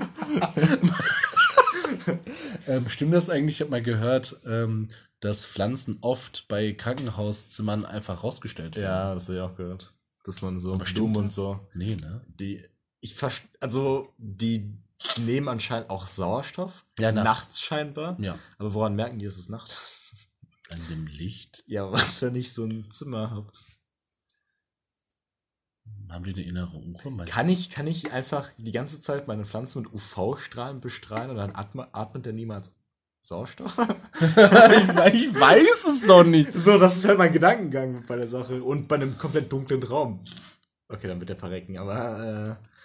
A: ähm, stimmt das eigentlich? Ich habe mal gehört, ähm, dass Pflanzen oft bei Krankenhauszimmern einfach rausgestellt werden.
B: Ja, das habe ich auch gehört. Dass man so Blumen und so.
A: Nee, ne?
B: Die, ich also, die nehmen anscheinend auch Sauerstoff.
A: Ja,
B: nachts, nachts scheinbar.
A: Ja.
B: Aber woran merken die, dass es Nacht ist?
A: An dem Licht?
B: Ja, was, wenn ich so ein Zimmer habe?
A: Haben die eine innere Uhr?
B: Kann ich, kann ich einfach die ganze Zeit meine Pflanzen mit UV-Strahlen bestrahlen und dann atme, atmet der niemals Sauerstoff?
A: ich, ich, weiß es doch nicht.
B: So, das ist halt mein Gedankengang bei der Sache. Und bei einem komplett dunklen Raum. Okay, dann wird der verrecken, aber.
A: Äh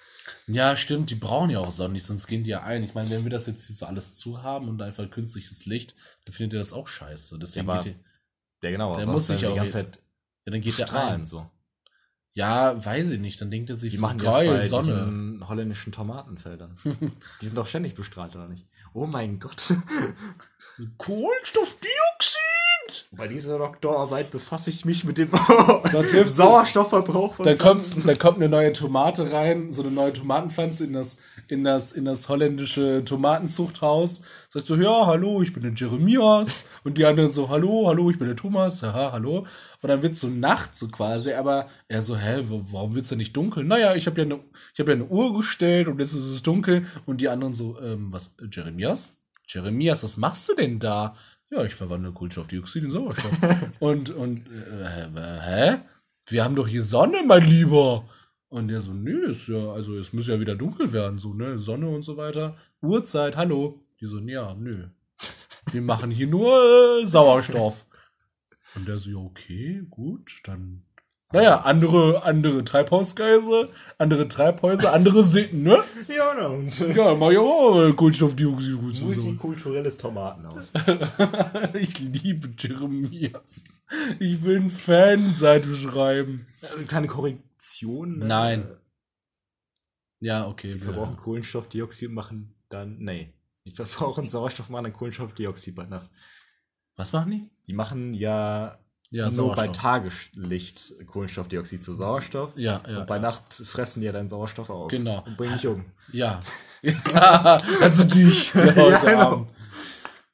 A: ja, stimmt, die brauchen ja auch Sonnenlicht, sonst gehen die ja ein. Ich meine, wenn wir das jetzt hier so alles zu haben und einfach künstliches Licht, dann findet ihr das auch scheiße. Deswegen
B: ja, aber,
A: geht
B: die, ja, genau.
A: Der muss sich
B: die ganze Zeit
A: ja, dann geht strahlen der ein.
B: so.
A: Ja, weiß ich nicht. Dann denkt er sich
B: die so, machen geil, das bei Sonne. diesen holländischen Tomatenfeldern. die sind doch ständig bestrahlt, oder nicht? Oh mein Gott.
A: Kohlenstoffdioxid!
B: Bei dieser Doktorarbeit befasse ich mich mit dem Sauerstoffverbrauch
A: von dann kommt, dann kommt eine neue Tomate rein, so eine neue Tomatenpflanze in das, in das, in das holländische Tomatenzuchthaus. Sagst du, ja, hallo, ich bin der Jeremias. Und die anderen so, hallo, hallo, ich bin der Thomas. Haha, hallo. Und dann wird so Nacht so quasi, aber er so, hä, warum wird's denn nicht dunkel? Naja, ich habe ja eine, ich habe ja eine Uhr gestellt und jetzt ist es dunkel. Und die anderen so, ähm, was, Jeremias? Jeremias, was machst du denn da? Ja, ich verwandle Kohlenstoffdioxid in Sauerstoff. und, und, äh, hä? Wir haben doch hier Sonne, mein Lieber. Und der so, nö, ist ja, also es muss ja wieder dunkel werden, so, ne? Sonne und so weiter. Uhrzeit, hallo. Die so, ja, nö. Wir machen hier nur äh, Sauerstoff. Und der so, ja, okay, gut, dann Naja, andere, andere Treibhausgase, andere Treibhäuser, andere Sitten, ne?
B: Ja, und
A: Ja, mach ich auch Kohlenstoffdioxid. gut
B: multikulturelles Tomatenhaus.
A: Ich liebe Jeremias. Ich will ein Fanseite schreiben.
B: Eine kleine Korrektion. äh,
A: Nein. Ja, okay.
B: Die verbrauchen Kohlenstoffdioxid und machen dann. Nee. Die verbrauchen Sauerstoff, machen dann Kohlenstoffdioxid bei Nacht.
A: Was machen die?
B: Die machen ja,
A: Ja,
B: nur bei
A: Sauerstoff.
B: Tageslicht Kohlenstoffdioxid zu Sauerstoff.
A: Ja, ja.
B: und bei Nacht fressen die ja deinen Sauerstoff auf.
A: Genau.
B: Und bringen dich um.
A: Ja. ja. Also dich ja, heute
B: Ja, genau.
A: Abend.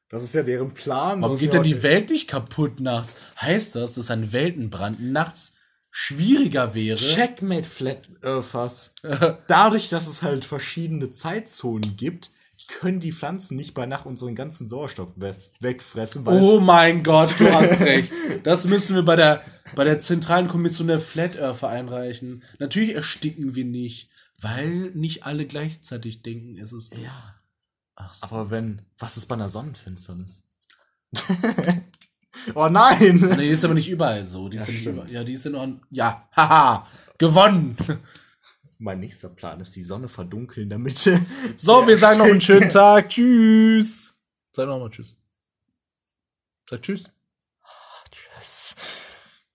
B: Das ist ja deren Plan.
A: Warum geht denn die Welt nicht kaputt nachts? Heißt das, dass ein Weltenbrand nachts schwieriger wäre?
B: Checkmate Flat Earthers. Dadurch, dass es halt verschiedene Zeitzonen gibt, können die Pflanzen nicht bei Nacht unseren ganzen Sauerstoff we wegfressen, weil
A: Oh mein Gott, du hast recht. Das müssen wir bei der, bei der zentralen Kommission der Flat Earther einreichen. Natürlich ersticken wir nicht, weil nicht alle gleichzeitig denken, es ist.
B: ja.
A: Ach so.
B: Aber wenn, was ist bei einer Sonnenfinsternis? oh nein!
A: Nee, die ist aber nicht überall so. Die ist
B: Ja,
A: ja, nicht
B: stimmt.
A: überall. Ja, die ist ja nur an. Ja, haha, gewonnen.
B: Mein nächster Plan ist die Sonne verdunkeln, damit.
A: So, wir sagen noch einen schönen Tag. Tschüss. Sag noch mal Tschüss. Sag Tschüss.
B: Tschüss.